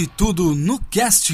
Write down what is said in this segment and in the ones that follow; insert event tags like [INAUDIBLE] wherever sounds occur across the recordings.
Pode tudo no cast.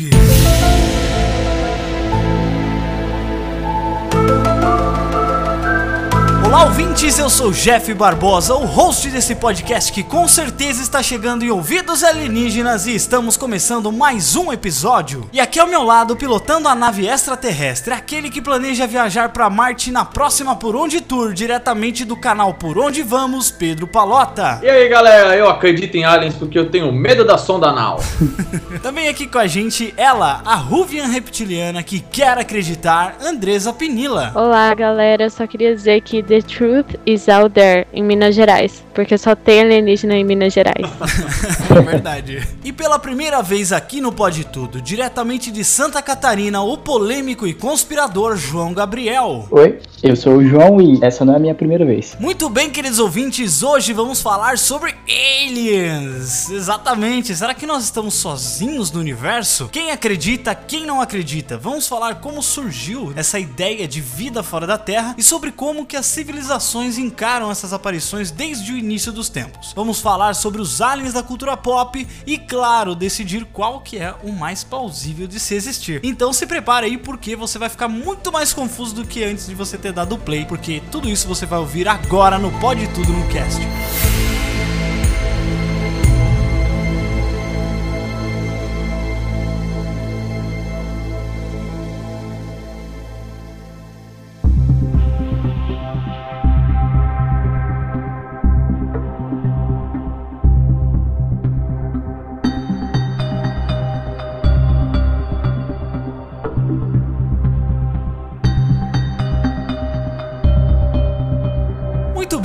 Olá, ouvintes, eu sou Jeff Barbosa, o host desse podcast que com certeza está chegando em ouvidos alienígenas e estamos começando mais um episódio. E aqui ao meu lado, pilotando a nave extraterrestre, aquele que planeja viajar para Marte na próxima Por Onde Tour, diretamente do canal Por Onde Vamos, Pedro Palota. E aí galera, eu acredito em aliens porque eu tenho medo da sonda anal. [LAUGHS] Também aqui com a gente, ela, a Ruvian reptiliana que quer acreditar, Andresa Pinila. Olá, galera. Eu só queria dizer que The Truth is out there em Minas Gerais, porque só tem alienígena em Minas Gerais. [LAUGHS] É verdade. E pela primeira vez aqui no Pode Tudo, diretamente de Santa Catarina, o polêmico e conspirador João Gabriel. Oi, eu sou o João e essa não é a minha primeira vez. Muito bem, queridos ouvintes, hoje vamos falar sobre aliens. Exatamente. Será que nós estamos sozinhos no universo? Quem acredita, quem não acredita? Vamos falar como surgiu essa ideia de vida fora da Terra e sobre como que as civilizações encaram essas aparições desde o início dos tempos. Vamos falar sobre os aliens da cultura pop e, claro, decidir qual que é o mais plausível de se existir. Então se prepare aí porque você vai ficar muito mais confuso do que antes de você ter dado play, porque tudo isso você vai ouvir agora no Pode Tudo no Cast.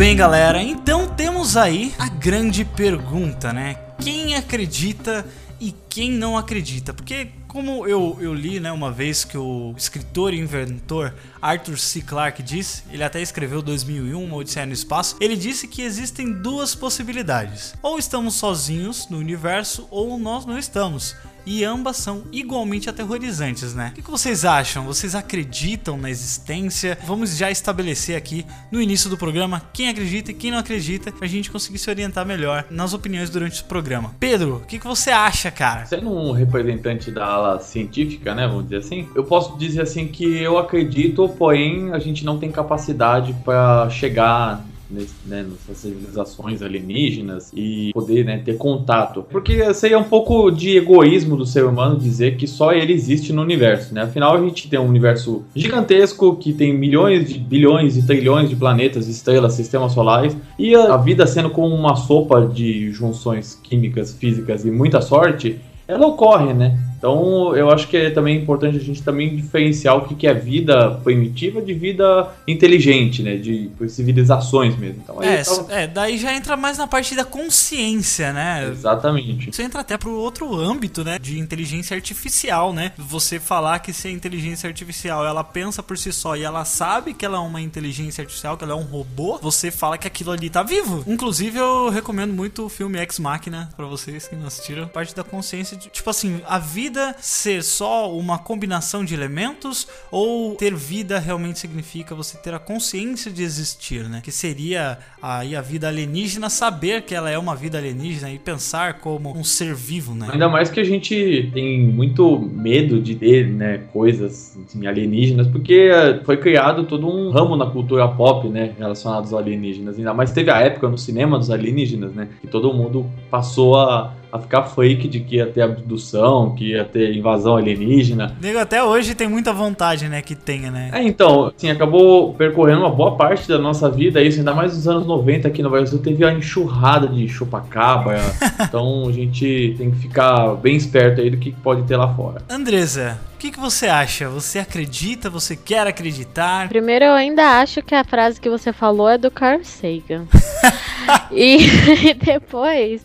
Bem, galera. Então temos aí a grande pergunta, né? Quem acredita e quem não acredita? Porque como eu, eu li, né, uma vez que o escritor e inventor Arthur C. Clarke disse, ele até escreveu 2001, uma Odisseia no Espaço, ele disse que existem duas possibilidades. Ou estamos sozinhos no universo, ou nós não estamos e ambas são igualmente aterrorizantes, né? O que, vocês acham? Vocês acreditam na existência? Vamos já estabelecer aqui no início do programa quem acredita e quem não acredita pra gente conseguir se orientar melhor nas opiniões durante o programa. Pedro, o que, que você acha, cara? Sendo um representante da ala científica, né, vamos dizer assim, eu posso dizer assim que eu acredito, porém a gente não tem capacidade para chegar nesse, né, nessas civilizações alienígenas e poder né, ter contato. Porque isso aí é um pouco de egoísmo do ser humano dizer que só ele existe no universo, né? Afinal, a gente tem um universo gigantesco que tem milhões de bilhões e trilhões de planetas, estrelas, sistemas solares e a, a vida sendo como uma sopa de junções químicas, físicas e muita sorte, ela ocorre, né? Então, eu acho que é também importante a gente também diferenciar o que é vida primitiva de vida inteligente, né? De civilizações mesmo. Então, É, tá- é, daí já entra mais na parte da consciência, né? Exatamente. Isso entra até pro outro âmbito, né? De inteligência artificial, né? Você falar que se a inteligência artificial ela pensa por si só e ela sabe que ela é uma inteligência artificial, que ela é um robô, você fala que aquilo ali tá vivo. Inclusive, eu recomendo muito o filme Ex Machina pra vocês que não assistiram. Parte da consciência de, tipo assim, a vida ser só uma combinação de elementos ou ter vida realmente significa você ter a consciência de existir, né? Que seria aí a vida alienígena saber que ela é uma vida alienígena e pensar como um ser vivo, né? Ainda mais que a gente tem muito medo de ter, né, coisas assim, alienígenas, porque eh, foi criado todo um ramo na cultura pop, né, relacionado aos alienígenas. Ainda mais teve a época no cinema dos alienígenas, né, que todo mundo passou a, a ficar fake de que ia ter abdução, que ia ter invasão alienígena. Nego até hoje tem muita vontade, né, que tenha, né? É, então, assim, acabou percorrendo uma boa parte da nossa vida, isso, ainda mais nos anos 90 aqui no Brasil, teve a enxurrada de chupacabra, [LAUGHS] então a gente tem que ficar bem esperto aí do que pode ter lá fora. Andresa, que, que você acha? Você acredita? Você quer acreditar? Primeiro, eu ainda acho que a frase que você falou é do Carl Sagan. [LAUGHS] e, [LAUGHS] depois,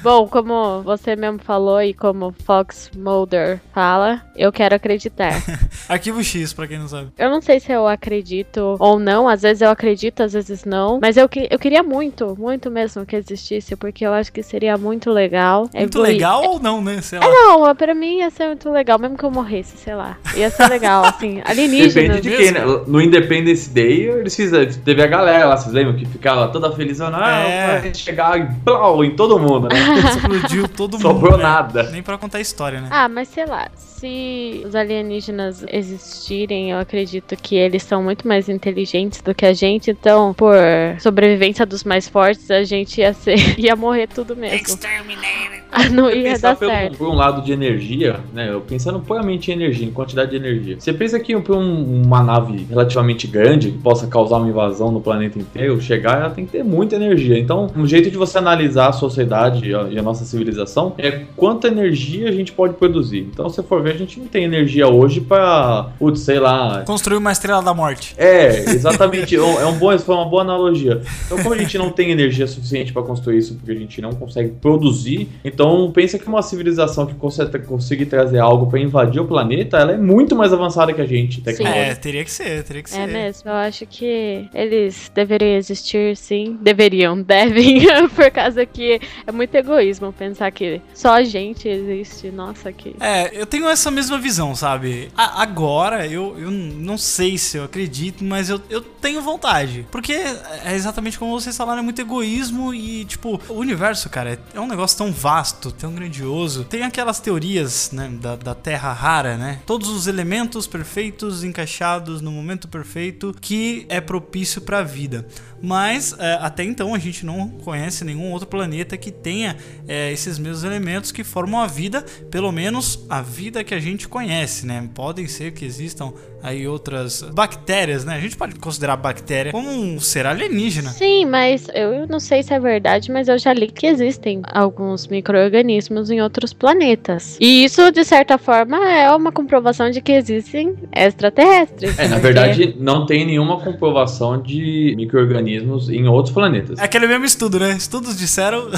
bom, como você mesmo falou e como Fox Mulder fala, eu quero acreditar. [LAUGHS] Arquivo X, pra quem não sabe. Eu não sei se eu acredito ou não, às vezes eu acredito, às vezes não, mas eu, eu queria muito, muito mesmo que existisse, porque eu acho que seria muito legal. Muito Evoluir- legal ou não, né? Sei lá. Não, pra mim ia ser muito legal, mesmo que eu morresse, sei lá. Ia ser legal, assim, [LAUGHS] alienígenas. Depende de quem, né? No Independence Day, eles fizeram. Teve a galera lá, vocês lembram? Que ficava toda felizona. Ah, É. chegar e plau, em todo mundo, né? [LAUGHS] Explodiu todo mundo. Sobrou né? nada. Nem pra contar a história, né? Ah, mas sei lá, se os alienígenas existirem, eu acredito que eles são muito mais inteligentes do que a gente, então, por sobrevivência dos mais fortes, a gente ia ser, [LAUGHS] ia morrer tudo mesmo. Ah, [LAUGHS] Não ia pensar dar pelo- certo. por um lado de energia, né? Eu pensando puramente em energia, em quantidade de energia. Você pensa que para um- uma nave relativamente grande que possa causar uma invasão no planeta inteiro, chegar, ela tem que ter muita energia. Então, um jeito de você analisar a sociedade e a, e a nossa civilização é quanta energia a gente pode produzir. Então, se for ver, a gente não tem energia hoje para, putz, sei lá, Construiu uma estrela da morte. é, exatamente. [LAUGHS] É um bom, foi uma boa analogia. Então, como a gente não tem energia suficiente para construir isso, porque a gente não consegue produzir, então pensa que uma civilização que consegue conseguir trazer algo para invadir o planeta, ela é muito mais avançada que a gente, É, tecnologia. teria que ser, teria que ser. É mesmo, eu acho que eles deveriam existir, sim. Deveriam, [LAUGHS] devem, [LAUGHS] por causa que é muito egoísmo pensar que só a gente existe. Nossa, que. É, eu tenho essa mesma visão, sabe? A- agora, eu, eu não sei se eu acredito, mas eu, eu tenho vontade. Porque é exatamente como vocês falaram, é muito egoísmo e, tipo, o universo, cara, é, é um negócio tão vasto, tão grandioso. Tem aquelas teorias, né, da, da Terra rara, né? Todos os elementos perfeitos encaixados no momento perfeito que é propício pra vida. Mas é, até então a gente não conhece nenhum outro planeta que tenha é, esses mesmos elementos que formam a vida, pelo menos a vida que a gente conhece, né? Podem ser que existam aí outras bactérias, né? A gente pode considerar a bactéria como um ser alienígena. Sim, mas eu não sei se é verdade, mas eu já li que existem alguns micro-organismos em outros planetas. E isso, de certa forma, é uma comprovação de que existem extraterrestres. É, na verdade, não tem nenhuma comprovação de micro-organismos em outros planetas. É aquele mesmo estudo, né? Estudos disseram.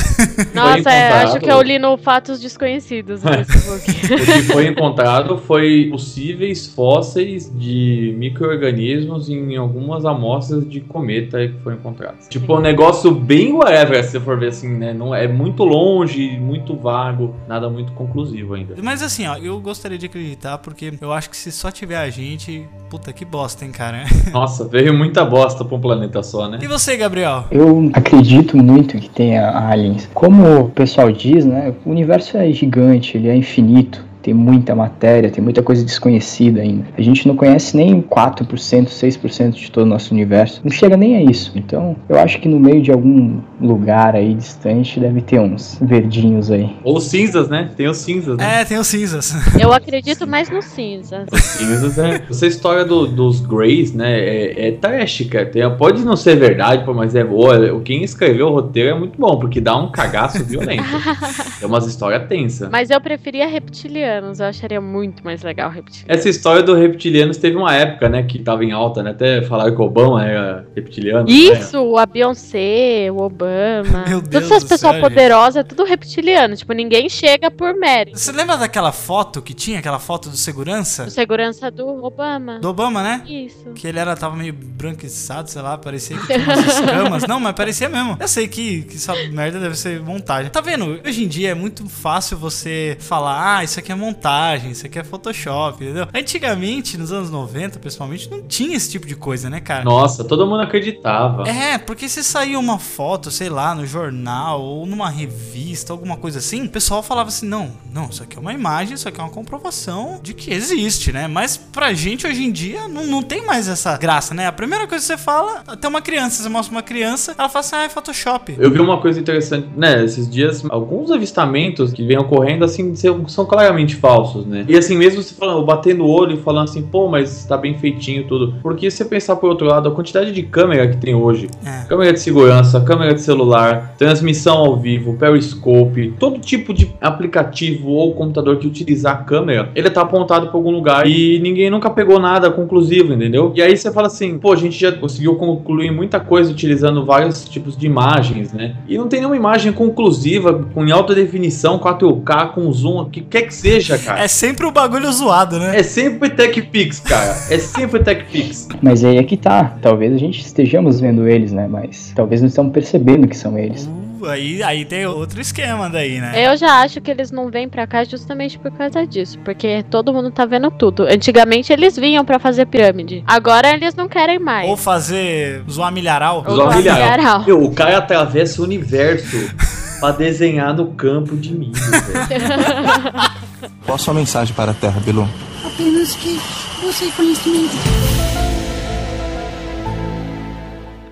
Nossa, é, acho que eu li no Fatos Desconhecidos no Facebook. [LAUGHS] O que foi encontrado foi possíveis fósseis de micro-organismos em algumas amostras de cometa que foram encontradas. Tipo, um negócio bem whatever, se você for ver assim, né? Não, é muito longe, muito vago, nada muito conclusivo ainda. Mas assim, ó, eu gostaria de acreditar porque eu acho que se só tiver a gente, puta que bosta, hein, cara. [LAUGHS] Nossa, veio muita bosta pra um planeta só, né? E você, Gabriel? Eu acredito muito que tenha aliens. Como o pessoal diz, né? O universo é gigante, ele é infinito. Tem muita matéria, tem muita coisa desconhecida ainda. A gente não conhece nem 4%, 6% de todo o nosso universo. Não chega nem a isso. Então, eu acho que no meio de algum lugar aí distante deve ter uns verdinhos aí. Ou cinzas, né? Tem os cinzas, né? É, tem os cinzas. [LAUGHS] Eu acredito mais no cinzas. Os cinzas, é. Essa história do- dos Greys, né? É, é trash, cara. Tem- pode não ser verdade, pô, mas é boa. Quem escreveu o roteiro é muito bom, porque dá um cagaço violento. [LAUGHS] é umas histórias tensas. Mas eu preferia reptilianos, eu acharia muito mais legal reptilianos. Essa história do reptilianos teve uma época, né, que tava em alta, né? Até falaram que o Obama era reptiliano. né? Isso, a Beyoncé, o Obama. Meu Deus Todas essas do pessoas poderosas, é tudo reptiliano. Tipo, ninguém chega por mérito. Você lembra daquela foto que tinha, aquela foto do segurança? O segurança do Obama. Do Obama, né? Isso. Que ele era, tava meio branquiçado, sei lá, parecia que tinha umas escamas. [LAUGHS] Não, mas parecia mesmo. Eu sei que, que essa merda deve ser montagem. Tá vendo? Hoje em dia é muito fácil você falar, ah, isso aqui é montagem, isso aqui é Photoshop, entendeu? Antigamente, nos anos 90, principalmente, não tinha esse tipo de coisa, né, cara? Nossa, todo mundo acreditava. É, porque se saía uma foto, sei lá, no jornal ou numa revista, alguma coisa assim, o pessoal falava assim: não, não, isso aqui é uma imagem, isso aqui é uma comprovação de que existe, né? Mas pra gente hoje em dia não, não tem mais essa graça, né? A primeira coisa que você fala, até uma criança, você mostra uma criança, ela fala assim: ah, é Photoshop. Eu vi uma coisa interessante, né? Esses dias, alguns avistamentos que vêm ocorrendo, assim, são claramente totalmente falsos, né? E assim, mesmo você falando, batendo o olho e falando assim, pô, mas tá bem feitinho tudo. Porque se você pensar por outro lado, a quantidade de câmera que tem hoje, É. câmera de segurança, câmera de celular, transmissão ao vivo, periscope, todo tipo de aplicativo ou computador que utilizar a câmera, ele tá apontado pra algum lugar e ninguém nunca pegou nada conclusivo, entendeu? E aí você fala assim, pô, a gente já conseguiu concluir muita coisa utilizando vários tipos de imagens, né? E não tem nenhuma imagem conclusiva, com em alta definição, 4K, com zoom, o que quer que seja, cara. É sempre o bagulho zoado, né? É sempre TechPix, cara. É sempre TechPix. Mas aí é que tá. Talvez a gente estejamos vendo eles, né? Mas talvez não estamos percebendo que são eles. Uh, aí, aí tem outro esquema daí, né? Eu já acho que eles não vêm pra cá justamente por causa disso, porque todo mundo tá vendo tudo. Antigamente eles vinham pra fazer pirâmide. Agora eles não querem mais. Ou fazer zoar milharal. Ou zoar milharal. milharal. Meu, o cara atravessa o universo [LAUGHS] pra desenhar no campo de milho, velho. Qual a sua mensagem para a Terra, Bilu? Apenas que você conhecimento.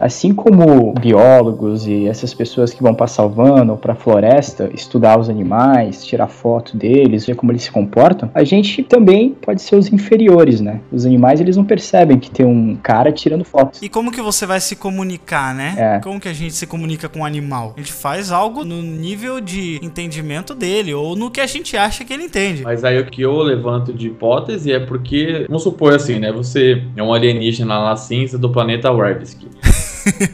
Assim como biólogos e essas pessoas que vão pra savana ou pra floresta estudar os animais, tirar foto deles, ver como eles se comportam, a gente também pode ser os inferiores, né? Os animais eles não percebem que tem um cara tirando fotos. E como que você vai se comunicar, né? É. Como que a gente se comunica com o animal? A gente faz algo no nível de entendimento dele, ou no que a gente acha que ele entende. Mas aí o que eu levanto de hipótese é porque, vamos supor assim, né? Você é um alienígena na cinza do planeta Warvisky.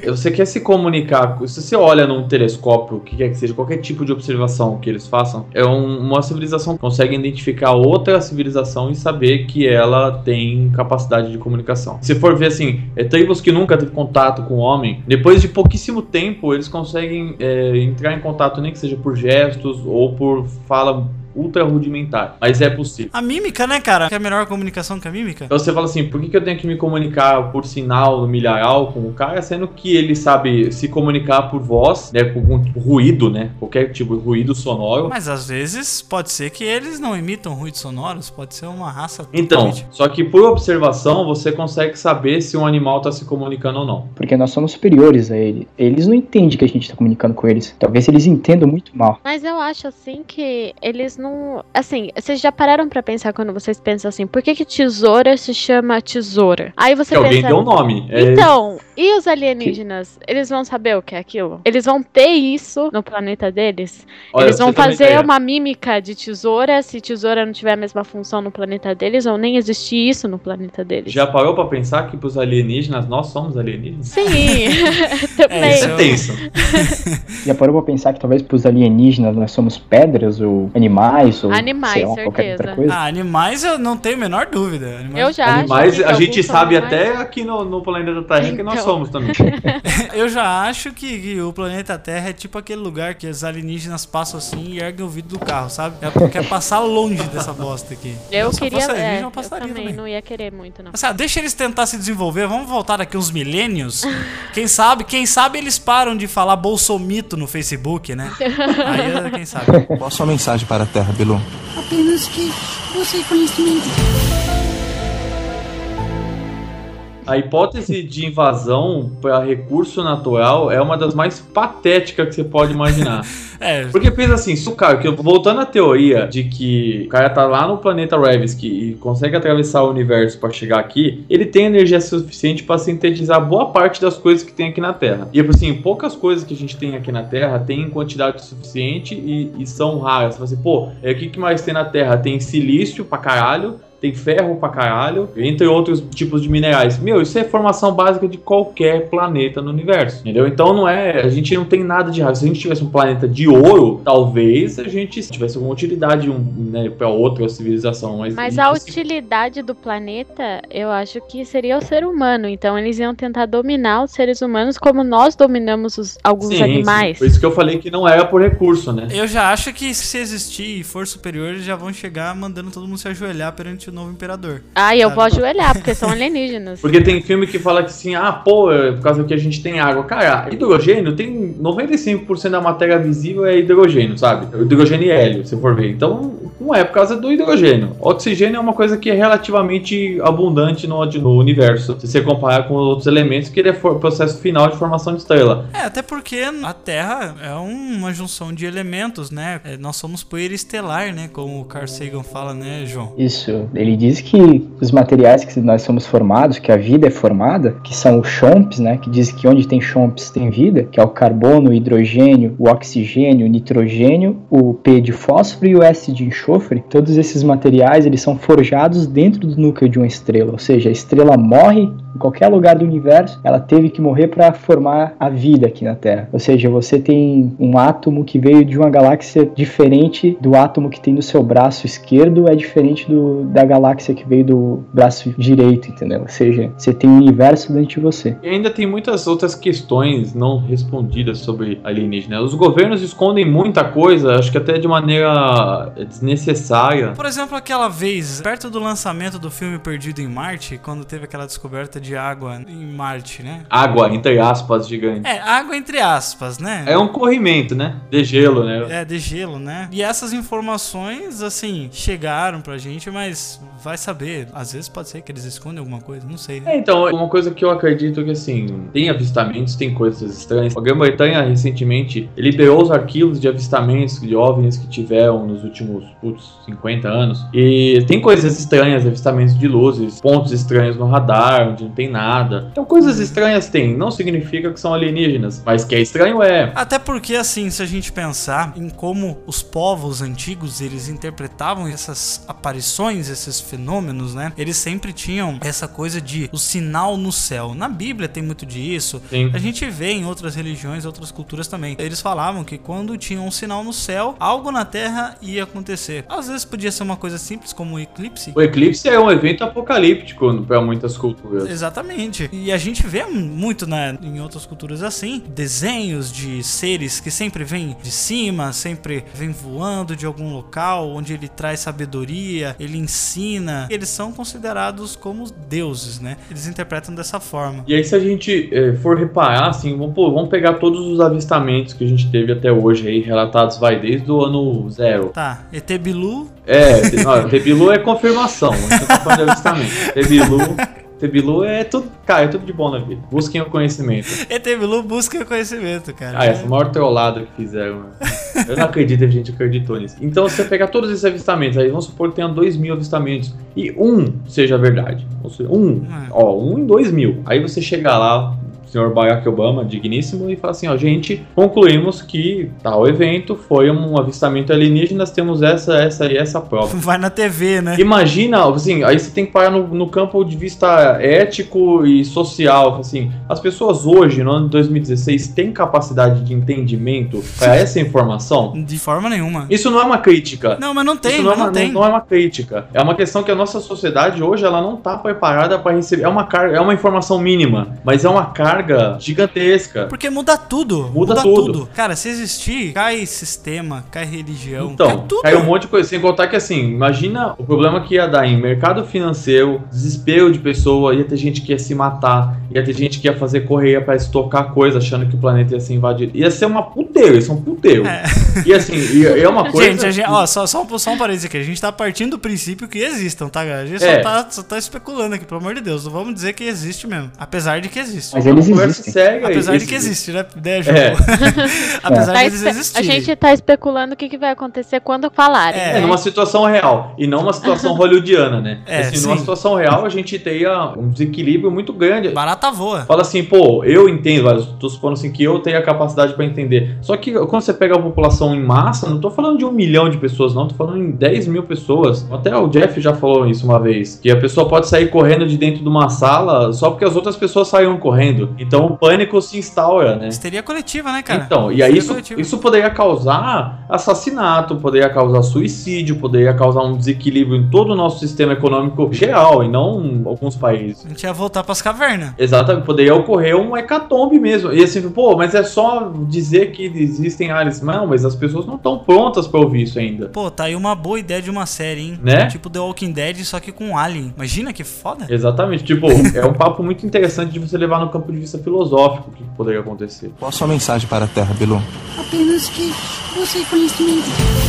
Você quer se comunicar, com- se você olha num telescópio, o que quer que seja, qualquer tipo de observação que eles façam, é um- uma civilização que consegue identificar outra civilização e saber que ela tem capacidade de comunicação. Se for ver assim, é, tribos que nunca teve contato com o homem, depois de pouquíssimo tempo, eles conseguem é, entrar em contato, nem que seja por gestos ou por fala ultra rudimentar. Mas é possível. A mímica, né, cara? Que é a melhor comunicação que a mímica. Então você fala assim, por que, que eu tenho que me comunicar por sinal no milharal com o cara, sendo que ele sabe se comunicar por voz, né, com, com ruído, né, qualquer tipo de ruído sonoro. Mas às vezes pode ser que eles não emitam ruídos sonoros, pode ser uma raça Então, totalmente- só que por observação você consegue saber se um animal está se comunicando ou não. Porque nós somos superiores a ele. Eles não entendem que a gente está comunicando com eles. Talvez eles entendam muito mal. Mas eu acho assim que eles não. Assim, vocês já pararam pra pensar quando vocês pensam assim, por que, que tesoura se chama tesoura? Aí você que alguém pensa. deu um nome. É, Então, e os alienígenas? Eles vão saber o que é aquilo? Eles vão ter isso no planeta deles? olha, eles vão fazer ideia, uma mímica de tesoura se tesoura não tiver a mesma função no planeta deles, ou nem existir isso no planeta deles. Já parou pra pensar que pros alienígenas nós somos alienígenas? Sim, [LAUGHS] [LAUGHS] É, isso também. eu- É tenso. [LAUGHS] Já parou pra pensar que talvez pros alienígenas nós somos pedras ou animais ou Animais, sei lá, qualquer certeza. outra coisa? Ah, animais eu não tenho a menor dúvida. Animais- Eu já acho Animais, que a gente sabe animais. até aqui no, no planeta Terra que nós Então. somos também. [LAUGHS] Eu já acho que, que o planeta Terra é tipo aquele lugar que os alienígenas passam assim e erguem o vidro do carro, sabe? É porque quer passar longe dessa bosta aqui. Eu se queria. fosse alienígena, É, eu também também. não ia querer muito, não. Mas, ah, deixa eles tentar se desenvolver, vamos voltar daqui uns milênios. Quem sabe, quem sabe eles param de falar bolsomito no Facebook, né? [LAUGHS] Aí, quem sabe. Qual a sua mensagem para a Terra, Bilu? Apenas que você conhecimento. A hipótese de invasão para recurso natural é uma das mais patéticas que você pode imaginar. [LAUGHS] É, Porque pensa assim, se o cara, voltando à teoria de que o cara tá lá no planeta Revsky e consegue atravessar o universo para chegar aqui, ele tem energia suficiente para sintetizar boa parte das coisas que tem aqui na Terra. E assim, poucas coisas que a gente tem aqui na Terra tem em quantidade suficiente e, e são raras. Você fala assim, pô, é, o que, que mais tem na Terra? Tem silício pra caralho, tem ferro pra caralho, entre outros tipos de minerais. Meu, isso é formação básica de qualquer planeta no universo, entendeu? Então não é, a gente não tem nada de raro. Se a gente tivesse um planeta de ouro, talvez a gente tivesse alguma utilidade um, né, para outra civilização. Mas, Mas a utilidade do planeta, eu acho que seria o ser humano. Então eles iam tentar dominar os seres humanos como nós dominamos os- alguns sim, animais. sim. Por isso que eu falei que não era por recurso, né? eu já acho que se existir e for superior, eles já vão chegar mandando todo mundo se ajoelhar perante o novo imperador. Ah, eu vou ajoelhar, porque são alienígenas. [LAUGHS] Porque tem filme que fala que assim, ah, pô, é por causa que a gente tem água. Cara, hidrogênio tem 95% da matéria visível é hidrogênio, sabe? Hidrogênio e hélio, se for ver. Então, Não é por causa do hidrogênio. Oxigênio é uma coisa que é relativamente abundante no, no universo, se você comparar com outros elementos, que ele é o processo final de formação de estrela. É, até porque a Terra é uma junção de elementos, né? É, nós somos poeira estelar, né? Como o Carl Sagan fala, né, João? Isso. Ele diz que os materiais que nós somos formados, que a vida é formada, que são os chomps, né? Que diz que onde tem chomps tem vida, que é o carbono, o hidrogênio, o oxigênio, o nitrogênio, o P de fósforo e o S de enxofre. Todos esses materiais eles são forjados dentro do núcleo de uma estrela, ou seja, a estrela morre em qualquer lugar do universo, ela teve que morrer para formar a vida aqui na Terra. Ou seja, você tem um átomo que veio de uma galáxia diferente do átomo que tem no seu braço esquerdo, é diferente do, da galáxia que veio do braço direito, entendeu? Ou seja, você tem um universo dentro de você. E ainda tem muitas outras questões não respondidas sobre alienígena. Os governos escondem muita coisa, acho que até de maneira desnecessária. Por exemplo, aquela vez, perto do lançamento do filme Perdido em Marte, quando teve aquela descoberta de água em Marte, né? Água, entre aspas, gigante. É, água entre aspas, né? É um corrimento, né? De gelo, né? É, de gelo, né? E essas informações, assim, chegaram pra gente, mas vai saber. Às vezes pode ser que eles escondem alguma coisa, não sei. Né? É, então, uma coisa que eu acredito que, assim, tem avistamentos, tem coisas estranhas. A Grã-Bretanha, recentemente, liberou os arquivos de avistamentos de OVNIs que tiveram nos últimos, putz, 50 anos. E tem coisas estranhas, avistamentos de luzes, pontos estranhos no radar, onde tem nada. Então, coisas estranhas tem. Não significa que são alienígenas, mas que é estranho é. Até porque, assim, se a gente pensar em como os povos antigos, eles interpretavam essas aparições, esses fenômenos, né? Eles sempre tinham essa coisa de o sinal no céu. Na Bíblia tem muito disso. Sim. A gente vê em outras religiões, outras culturas também. Eles falavam que quando tinha um sinal no céu, algo na Terra ia acontecer. Às vezes podia ser uma coisa simples como um eclipse. O eclipse é um evento apocalíptico para muitas culturas. Exatamente. E a gente vê muito né, em outras culturas assim, desenhos de seres que sempre vêm de cima, sempre vêm voando de algum local onde ele traz sabedoria, ele ensina eles são considerados como deuses, né? Eles interpretam dessa forma. E aí, se a gente eh, for reparar, assim, vamos, pô, vamos pegar todos os avistamentos que a gente teve até hoje aí, relatados, vai, desde o ano zero. Tá, ET Bilu. É, não, ET Bilu é confirmação, [LAUGHS] falando de avistamento. ET Bilu. Tebilu é tudo, cara, é tudo de bom na vida. Busquem o conhecimento. [LAUGHS] Etebilu busca o conhecimento, cara. Ah, essa é a maior trollada que fizeram. Né? [LAUGHS] Eu não acredito que a gente acreditou nisso. Então, se você pegar todos esses avistamentos, aí vamos supor que tenha 2 mil avistamentos e um seja verdade. Ou seja, um, é. ó, um em 2 mil. Aí você chega lá, senhor Barack Obama, digníssimo, e fala assim: ó, gente, concluímos que tal evento foi um avistamento alienígena, nós temos essa, essa e essa prova. [LAUGHS] Vai na TV, né? Imagina, assim, aí você tem que parar no, no campo de vista ético e social. Assim, as pessoas hoje, no ano de 2016, têm capacidade de entendimento para essa informação? De forma nenhuma. Isso não é uma crítica. Não, mas não tem, Isso não, é não, uma, tem. Não, não é uma crítica. É uma questão que a nossa sociedade hoje ela não está preparada para receber. É uma, car é uma informação mínima, mas é uma carga carga gigantesca. Porque muda tudo. Muda, muda tudo. tudo. Cara, se existir, cai sistema, cai religião, então, cai tudo. Cai um monte de coisa. Sem contar que assim, imagina o problema que ia dar em mercado financeiro, desespero de pessoa, ia ter gente que ia se matar, ia ter gente que ia fazer correia para estocar coisa, achando que o planeta ia ser invadido. Ia ser uma puteiro, ia ser um puteiro. É. E assim, ia, é uma [LAUGHS] coisa. Gente, a gente, ó, só, só, um, só um parênteses aqui. A gente tá partindo do princípio que existam, tá, galera? A gente é. só, tá, só tá especulando aqui, pelo amor de Deus. Não vamos dizer que existe mesmo. Apesar de que existe. Mas eles existem. Séria, Apesar existe. de que existe, né? né jogo? É. [LAUGHS] [LAUGHS] Apesar tá de eles existirem. A gente tá especulando o que, que vai acontecer quando falarem. É, né? numa situação real. E não uma situação [LAUGHS] hollywoodiana, né? É, assim, sim. numa situação real, a gente teria um desequilíbrio muito grande. Barata voa. Fala assim, pô, eu entendo, eu tô supondo assim que eu tenho a capacidade para entender. Só que quando você pega a população em massa, não tô falando de um milhão de pessoas, não, tô falando em 10 mil pessoas. Até o Jeff já falou isso uma vez, que a pessoa pode sair correndo de dentro de uma sala só porque as outras pessoas saíram correndo. Então o pânico se instaura, né? Histeria coletiva, né, cara? Então, e aí isso, coletiva. isso poderia causar assassinato, poderia causar suicídio, poderia causar um desequilíbrio em todo o nosso sistema econômico geral e não alguns países. A gente ia voltar pras cavernas. Exatamente, poderia ocorrer um hecatombe mesmo. E assim, pô, mas é só dizer que existem aliens. Não, mas as pessoas não estão prontas pra ouvir isso ainda. Pô, tá aí uma boa ideia de uma série, hein? Né? Tipo The Walking Dead, só que com Alien. Imagina que foda. Exatamente, tipo, [LAUGHS] é um papo muito interessante de você levar no campo de vista filosófico o que poderia acontecer. Qual a sua mensagem para a Terra, Bilu? Apenas que você conhecimento.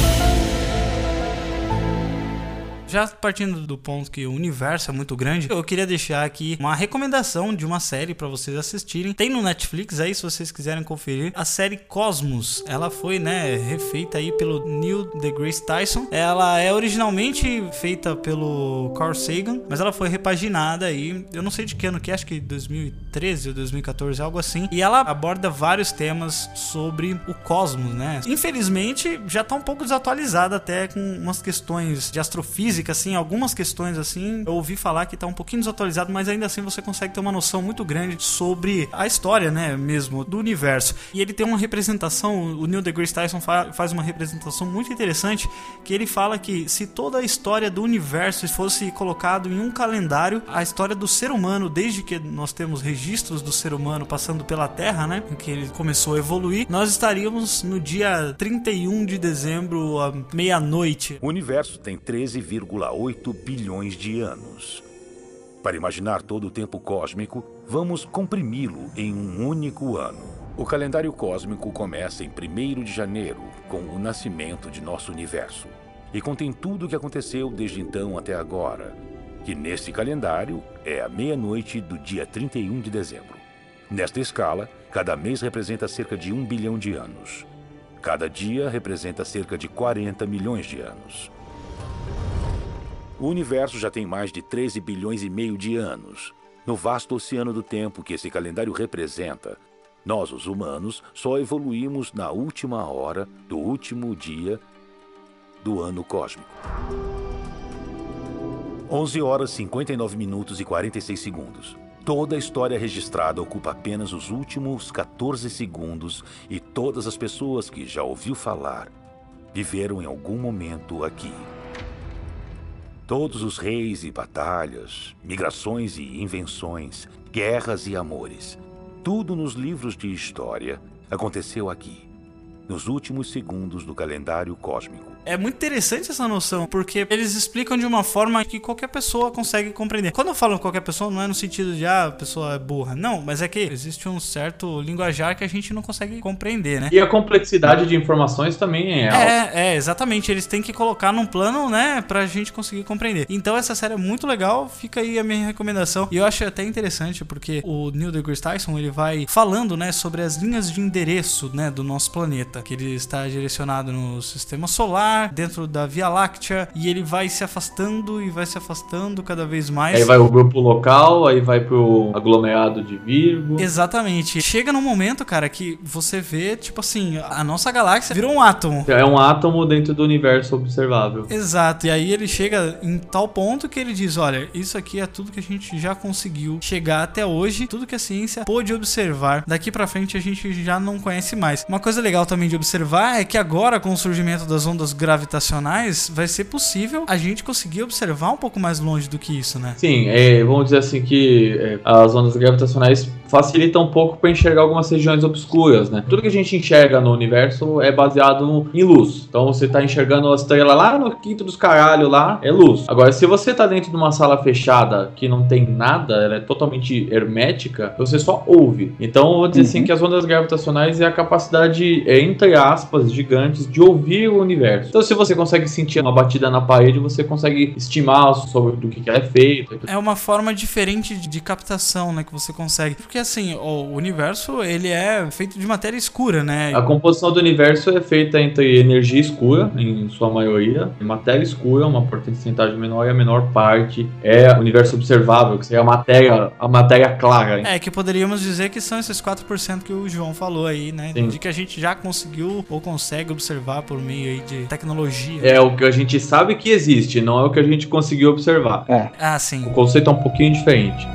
Já partindo do ponto que o universo é muito grande, eu queria deixar aqui uma recomendação de uma série para vocês assistirem. Tem no Netflix aí, se vocês quiserem conferir. A série Cosmos. Ela foi, né, refeita aí pelo Neil deGrasse Tyson. Ela é originalmente feita pelo Carl Sagan, mas ela foi repaginada aí. Eu não sei de que ano que é, acho que 2013 ou 2014, algo assim. E ela aborda vários temas sobre o cosmos, né? Infelizmente, já tá um pouco desatualizada até com umas questões de astrofísica, assim, algumas questões assim. Eu ouvi falar que tá um pouquinho desatualizado, mas ainda assim você consegue ter uma noção muito grande sobre a história, né, mesmo do universo. E ele tem uma representação, o Neil deGrasse Tyson fa faz uma representação muito interessante, que ele fala que se toda a história do universo fosse colocado em um calendário, a história do ser humano, desde que nós temos registros do ser humano passando pela Terra, né, em que ele começou a evoluir, nós estaríamos no dia 31 de dezembro à meia-noite. O universo tem 13,8 bilhões de anos. Para imaginar todo o tempo cósmico, vamos comprimi-lo em um único ano. O calendário cósmico começa em 1 de janeiro, com o nascimento de nosso universo, e contém tudo o que aconteceu desde então até agora, que nesse calendário é a meia-noite do dia 31 de dezembro. Nesta escala, cada mês representa cerca de um bilhão de anos. Cada dia representa cerca de 40 milhões de anos. O universo já tem mais de 13 bilhões e meio de anos. No vasto oceano do tempo que esse calendário representa, nós, os humanos, só evoluímos na última hora do último dia do ano cósmico. 11 horas 59 minutos e 46 segundos. Toda a história registrada ocupa apenas os últimos 14 segundos e todas as pessoas que já ouviu falar viveram em algum momento aqui. Todos os reis e batalhas, migrações e invenções, guerras e amores, tudo nos livros de história aconteceu aqui, nos últimos segundos do calendário cósmico. É muito interessante essa noção, porque eles explicam de uma forma que qualquer pessoa consegue compreender. Quando eu falo qualquer pessoa, não é no sentido de, ah, a pessoa é burra. Não, mas é que existe um certo linguajar que a gente não consegue compreender, né? E a complexidade de informações também é alta. É, é, exatamente. Eles têm que colocar num plano, né, pra gente conseguir compreender. Então essa série é muito legal, fica aí a minha recomendação. E eu acho até interessante, porque o Neil deGrasse Tyson, ele vai falando, né, sobre as linhas de endereço, né, do nosso planeta. Que ele está direcionado no sistema solar, dentro da Via Láctea, e ele vai se afastando e vai se afastando cada vez mais. Aí vai o grupo local, aí vai pro aglomerado de Virgo. Exatamente. Chega num momento, cara, que você vê, tipo assim, a nossa galáxia virou um átomo. É um átomo dentro do universo observável. Exato. E aí ele chega em tal ponto que ele diz: olha, isso aqui é tudo que a gente já conseguiu chegar até hoje, tudo que a ciência pôde observar. Daqui para frente a gente já não conhece mais. Uma coisa legal também de observar é que agora, com o surgimento das ondas gravitacionais, vai ser possível a gente conseguir observar um pouco mais longe do que isso, né? Sim, é, vamos dizer assim que é, as ondas gravitacionais facilitam um pouco para enxergar algumas regiões obscuras, né? Tudo que a gente enxerga no universo é baseado em luz. Então você tá enxergando a estrela lá no quinto dos caralho lá, é luz. Agora, se você tá dentro de uma sala fechada que não tem nada, ela é totalmente hermética, você só ouve. Então, eu vou dizer assim que as ondas gravitacionais é a capacidade, é, entre aspas, gigantes de ouvir o universo. Então, se você consegue sentir uma batida na parede, você consegue estimar sobre do que que ela é feita. É uma forma diferente de, de captação, né, que você consegue. Porque assim, o universo, ele é feito de matéria escura, né? A composição do universo é feita entre energia escura, em sua maioria, e matéria escura, uma porcentagem menor, e a menor parte é o universo observável, que seria a matéria, a matéria clara. É, que poderíamos dizer que são esses 4% que o João falou aí, né? Sim. De que a gente já conseguiu ou consegue observar por meio aí de tecnologia. É o que a gente sabe que existe, não é o que a gente conseguiu observar. É. Ah, sim. O conceito é um pouquinho diferente.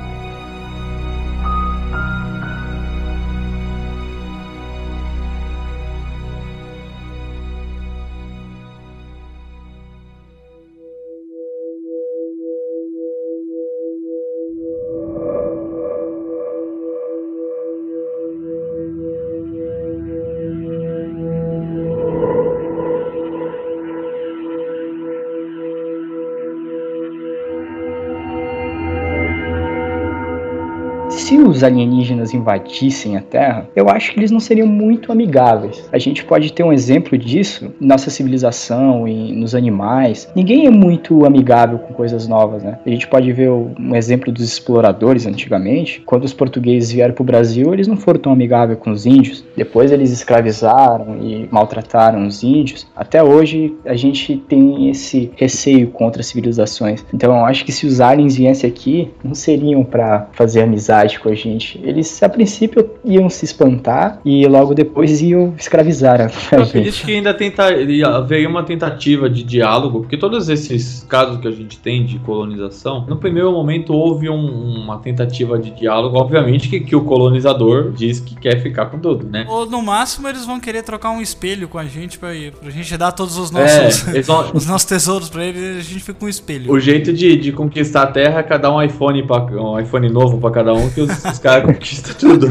Os alienígenas invadissem a Terra, eu acho que eles não seriam muito amigáveis. A gente pode ter um exemplo disso nossa civilização e nos animais. Ninguém é muito amigável com coisas novas, né? A gente pode ver um exemplo dos exploradores antigamente. Quando os portugueses vieram para o Brasil, eles não foram tão amigáveis com os índios. Depois eles escravizaram e maltrataram os índios. Até hoje a gente tem esse receio contra as civilizações. Então eu acho que se os aliens viessem aqui, não seriam para fazer amizade com a gente. Eles a princípio iam se espantar e logo depois iam escravizar a, a Eu gente. acredito que ainda tenta, haveria uma tentativa de diálogo, porque todos esses casos que a gente tem de colonização, no primeiro momento houve um- uma tentativa de diálogo, obviamente que, que o colonizador diz que quer ficar com tudo, né? Ou no máximo eles vão querer trocar um espelho com a gente pra, pra gente dar todos os nossos, É, [LAUGHS] vão- os nossos tesouros pra eles e a gente fica com um espelho. O jeito de, de conquistar a Terra é cada um iPhone pra, um iPhone novo pra cada um, que os, os caras conquistam tudo.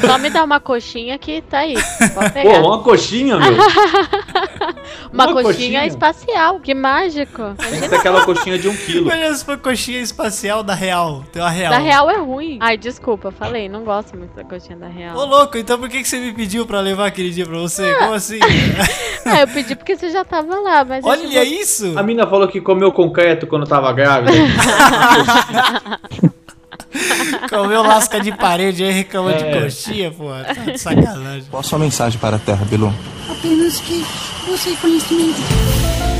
Só me dá uma coxinha que tá aí. Pode Pô, uma coxinha, meu. [LAUGHS] uma, uma coxinha, coxinha. espacial. Que mágico. Tem que ser aquela coxinha de um quilo. Olha se foi coxinha espacial da Real. Tem uma Real. Da real é ruim. Ai, desculpa, falei. Não gosto muito da coxinha da real. Ô louco, então por que, que você me pediu pra levar aquele dia pra você? Como assim? Ah, [LAUGHS] eu pedi porque você já tava lá, mas. Olha isso! A mina falou que comeu concreto quando tava grávida. [LAUGHS] [LAUGHS] Comeu lasca de parede aí, reclamou de É. coxinha, pô. Tá de sacanagem. Qual a sua mensagem para a Terra, Bilu? Apenas que você conhecimento.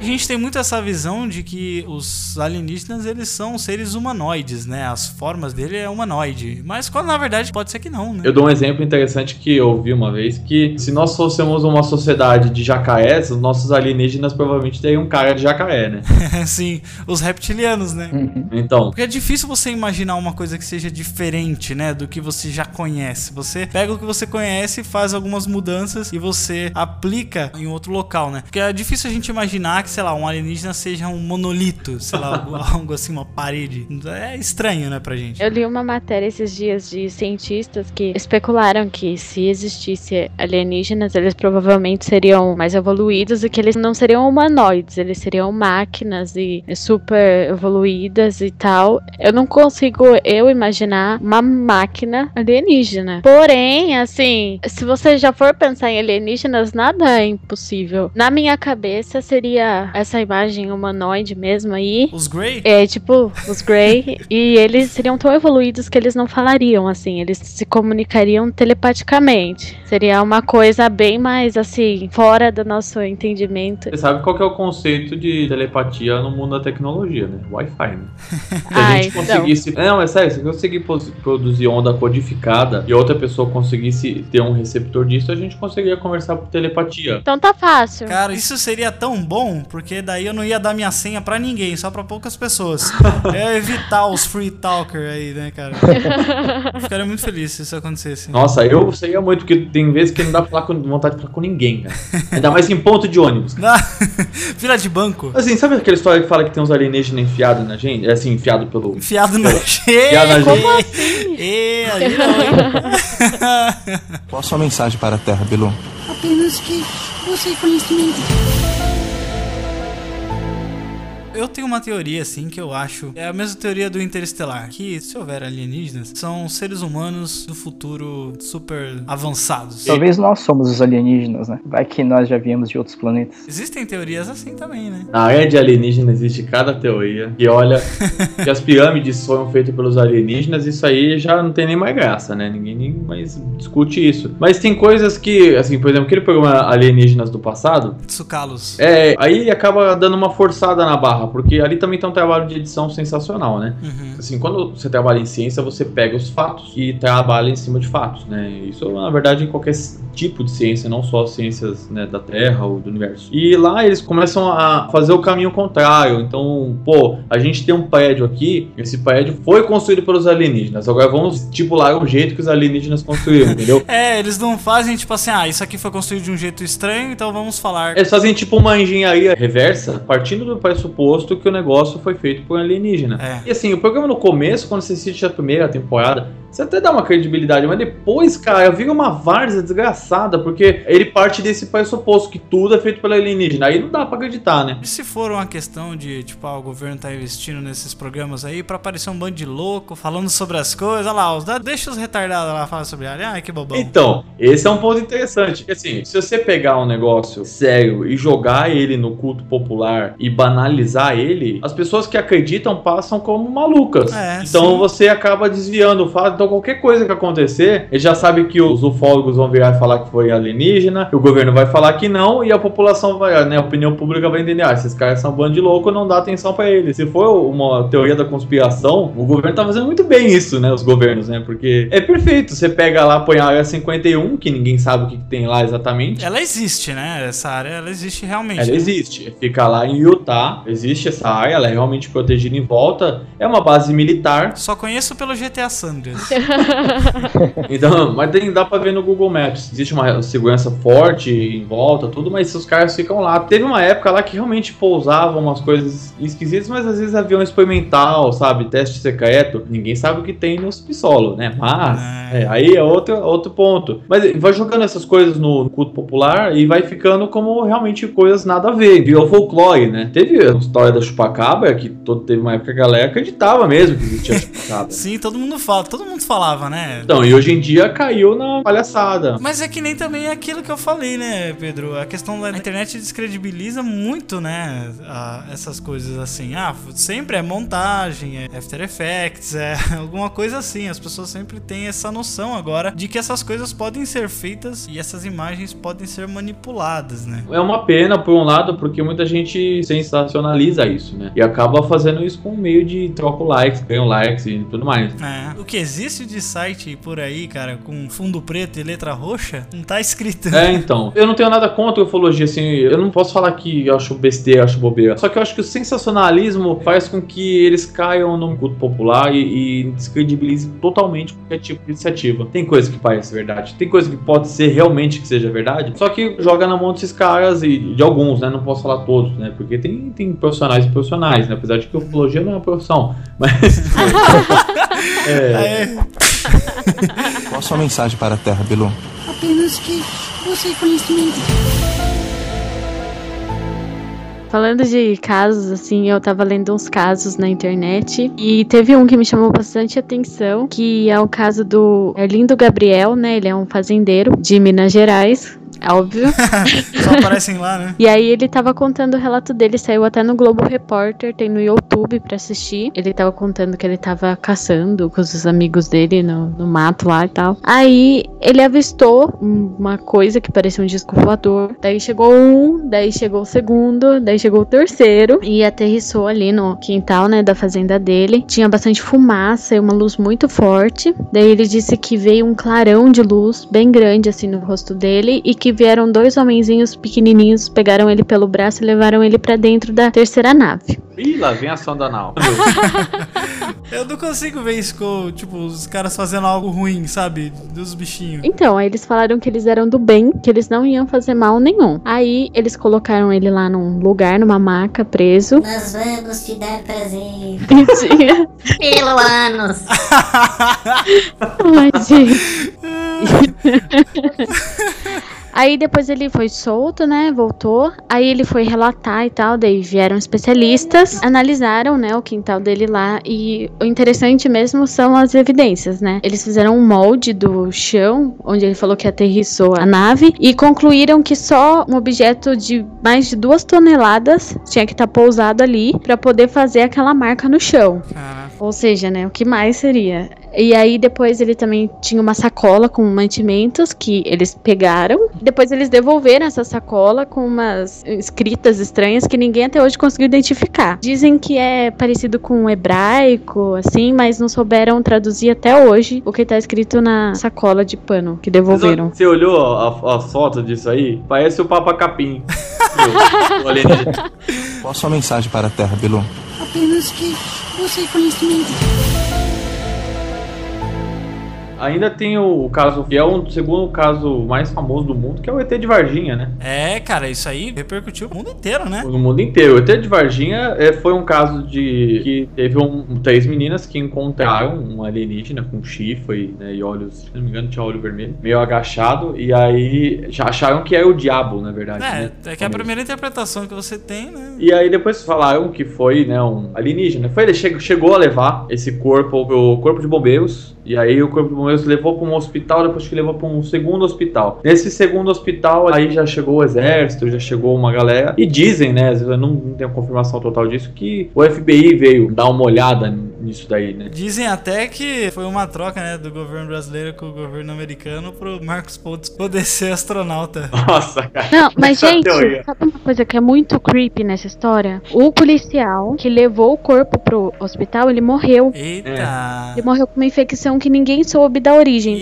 A gente tem muito essa visão de que os alienígenas, eles são seres humanoides, né? As formas dele é humanoide. Mas quando na verdade pode ser que não, né? Eu dou um exemplo interessante que eu ouvi uma vez, que se nós fôssemos uma sociedade de jacarés, os nossos alienígenas provavelmente teriam cara de jacaré, né? [LAUGHS] Sim, os reptilianos, né? Então, Porque é difícil você imaginar uma coisa que seja diferente, né, do que você já conhece. Você pega o que você conhece, faz algumas mudanças e você aplica em outro local, né? Porque é difícil a gente imaginar que, sei lá, um alienígena seja um monolito, sei lá, [LAUGHS] algo, assim, uma parede. É estranho, né, pra gente. Eu li uma matéria esses dias de cientistas que especularam que se existisse alienígenas, eles provavelmente seriam mais evoluídos e que eles não seriam humanoides, eles seriam máquinas e super evoluídas e tal. Eu não consigo eu imaginar uma máquina alienígena. Porém, assim, se você já for pensar em alienígenas, nada é impossível. Na minha cabeça seria essa imagem humanoide mesmo aí. Os Grey? É, tipo, os Grey. [LAUGHS] e eles seriam tão evoluídos que eles não falariam, assim. Eles se comunicariam telepaticamente. Seria uma coisa bem mais, assim, fora do nosso entendimento. você sabe qual que é o conceito de telepatia no mundo da tecnologia, né? Wi-Fi, né? Se a Ai, gente então. conseguisse. Não, é sério, se eu conseguir produzir onda codificada e outra pessoa conseguisse ter um receptor disso, a gente conseguiria conversar por telepatia. Então tá fácil. Cara, isso seria tão bom, porque daí eu não ia dar minha senha pra ninguém, só pra poucas pessoas. Eu [LAUGHS] ia evitar os free talker aí, né, cara? Eu ficaria muito feliz se isso acontecesse. Nossa, eu seria muito, porque tem vezes que não dá pra falar com vontade de falar com ninguém, cara. Ainda mais em ponto de ônibus. [LAUGHS] Fila de banco. Assim, sabe aquela história que fala que tem uns alienígenas enfiados na gente? É Assim, enfiado pelo. Enfiado na Enfiado na gente. Como assim? [LAUGHS] Ê, aí não, hein? Qual a sua mensagem para a Terra, Bilu? Apenas que você conhecimento. Eu tenho uma teoria, assim, que eu acho. É a mesma teoria do Interestelar. Que se houver alienígenas, são seres humanos do futuro super avançados. Talvez nós somos os alienígenas, né? Vai que nós já viemos de outros planetas. Existem teorias assim também, né? Na área de alienígena existe cada teoria. E olha, [LAUGHS] que as pirâmides foram feitas pelos alienígenas, isso aí já não tem nem mais graça, né? Ninguém nem mais discute isso. Mas tem coisas que, assim, por exemplo, aquele programa Alienígenas do passado, Tsukalos. é, aí acaba dando uma forçada na barra, porque ali também tem um trabalho de edição sensacional, né? Uhum. Assim, quando você trabalha em ciência, você pega os fatos e trabalha em cima de fatos, né? Isso, na verdade, em qualquer tipo de ciência, não só as ciências né, da Terra ou do universo. E lá eles começam a fazer o caminho contrário. Então, pô, a gente tem um prédio aqui, esse prédio foi construído pelos alienígenas. Agora vamos estipular o jeito que os alienígenas construíram, entendeu? [LAUGHS] É, eles não fazem tipo assim, ah, isso aqui foi construído de um jeito estranho, então vamos falar. Eles fazem tipo uma engenharia reversa, partindo do pressuposto que o negócio foi feito por um alienígena. É. E assim, o programa no começo, quando você assiste a primeira temporada, você até dá uma credibilidade, mas depois, cara, vira uma várzea desgraçada, porque ele parte desse pressuposto que tudo é feito pela alienígena. Aí não dá pra acreditar, né? E se for uma questão de, tipo, ah, o governo tá investindo nesses programas aí pra aparecer um bando de louco falando sobre as coisas, olha lá, os, deixa os retardados lá falar sobre alien, ai que bobão. Então, esse é um ponto interessante, assim, se você pegar um negócio sério e jogar ele no culto popular e banalizar ele, as pessoas que acreditam passam como malucas. É, então sim. você acaba desviando o fato. Então qualquer coisa que acontecer, ele já sabe que os ufólogos vão virar e falar que foi alienígena, o governo vai falar que não e a população vai, né, a opinião pública vai entender, ah, esses caras são um bando de louco, não dá atenção pra eles. Se for uma teoria da conspiração, o governo tá fazendo muito bem isso, né, os governos, né, porque é perfeito, você pega lá, põe a área 51, que ninguém sabe o que, que tem lá exatamente. Ela existe, né? Essa área, ela existe realmente. Ela né? existe, fica lá em Utah, existe essa área, ela é realmente protegida em volta, é uma base militar, Só conheço pelo GTA Sanders. [LAUGHS] então, mas tem, dá pra ver no Google Maps, existe uma segurança forte em volta, tudo, mas os caras ficam lá. Teve uma época lá que realmente pousavam umas coisas esquisitas, mas às vezes avião experimental, sabe, teste secreto, ninguém sabe o que tem no subsolo, né, mas, É. é, aí é outro, outro ponto. Mas vai jogando essas coisas no culto popular e vai ficando como realmente coisas nada a ver, virou folclore, né. Teve a história da chupacabra, que todo, teve uma época que a galera acreditava mesmo que existia [LAUGHS] chupacabra. Sim, todo mundo fala, todo mundo falava, né? Então, e hoje em dia caiu na palhaçada. Mas é que nem também aquilo que eu falei, né, Pedro? A questão da internet descredibiliza muito, né, a- essas coisas assim. Ah, sempre é montagem, é After Effects, é [LAUGHS] alguma coisa assim. As pessoas sempre têm essa noção agora de que essas coisas podem ser feitas e essas imagens podem ser manipuladas, né? É uma pena, por um lado, porque muita gente sensacionaliza isso, né? E acaba fazendo isso com meio de troca likes, ganham likes e tudo mais. É, o que existe de site por aí, cara, com fundo preto e letra roxa, não tá escrito. É, então. Eu não tenho nada contra a ufologia, assim. Eu não posso falar que eu acho besteira, acho bobeira. Só que eu acho que o sensacionalismo faz com que eles caiam no culto popular e, e descredibilize totalmente qualquer tipo de iniciativa. Tem coisa que parece verdade, tem coisa que pode ser realmente que seja verdade, só que joga na mão desses caras e de alguns, né? Não posso falar todos, né? Porque tem, tem profissionais e profissionais, né? Apesar de que ufologia não é uma profissão. Mas. [LAUGHS] [LAUGHS] é, É, Qual a sua mensagem para a Terra, Bilu? Apenas que você conhecimento. Falando de casos, assim, eu tava lendo uns casos na internet e teve um que me chamou bastante atenção, que é o caso do Erlindo Gabriel, né? Ele é um fazendeiro de Minas Gerais, óbvio. [LAUGHS] só aparecem lá, né? E aí ele tava contando o relato dele, saiu até no Globo Repórter, tem no YouTube pra assistir. Ele tava contando que ele tava caçando com os amigos dele no, no mato lá e tal. Aí ele avistou uma coisa que parecia um disco voador. Daí chegou um, daí chegou o segundo, daí chegou o terceiro e aterrissou ali no quintal, né, da fazenda dele. Tinha bastante fumaça e uma luz muito forte. Daí ele disse que veio um clarão de luz bem grande assim no rosto dele e que vieram dois homenzinhos pequenininhos, pegaram ele pelo braço e levaram ele pra dentro da terceira nave. Ih, lá vem a sonda anal. [LAUGHS] Eu não consigo ver isso com, tipo, os caras fazendo algo ruim, sabe? Dos bichinhos. Então, aí eles falaram que eles eram do bem, que eles não iam fazer mal nenhum. Aí eles colocaram ele lá num lugar, numa maca, preso. Nós vamos te dar prazer. [LAUGHS] Pelo ânus. Ai, gente. [LAUGHS] Aí depois ele foi solto, né? Voltou. Aí ele foi relatar e tal. Daí vieram especialistas, analisaram, né, o quintal dele lá. E o interessante mesmo são as evidências, né? Eles fizeram um molde do chão, onde ele falou que aterrissou a nave, e concluíram que só um objeto de mais de duas toneladas tinha que estar pousado ali para poder fazer aquela marca no chão. Caraca. Ou seja, né, o que mais seria? E aí depois ele também tinha uma sacola com mantimentos que eles pegaram. Depois eles devolveram essa sacola com umas escritas estranhas que ninguém até hoje conseguiu identificar. Dizem que é parecido com o hebraico, assim, mas não souberam traduzir até hoje o que tá escrito na sacola de pano que devolveram. Você olhou a, a foto disso aí? Parece o Papa Capim. [LAUGHS] Qual a sua mensagem para a Terra, Bilu? Apenas que você conhecimento. Ainda tem o, caso, que é o segundo caso mais famoso do mundo, que é o ET de Varginha, né? É, cara, isso aí repercutiu o mundo inteiro, né? No mundo inteiro. O ET de Varginha é, foi um caso de que teve um, três meninas que encontraram um alienígena com chifre né, e olhos, se não me engano, tinha olho vermelho, meio agachado, e aí já acharam que era o diabo, na verdade. É, né? é que é a primeira interpretação que você tem, né? E aí depois falaram que foi, né, um alienígena. Foi, ele che- chegou a levar esse corpo pro corpo de bombeiros. E aí o corpo de bombeiros levou para um hospital, depois que levou para um segundo hospital. Nesse segundo hospital, aí já chegou o exército, já chegou uma galera. E dizem, né, não, não tenho confirmação total disso, que o FBI veio dar uma olhada nisso daí, né? Dizem até que foi uma troca, né, do governo brasileiro com o governo americano pro Marcos Pontes poder ser astronauta. [LAUGHS] Nossa, cara. Não, mas gente, teoria. sabe uma coisa que é muito creepy nessa história? O policial que levou o corpo pro hospital, ele morreu. Eita. Ele morreu com uma infecção que ninguém soube da origem.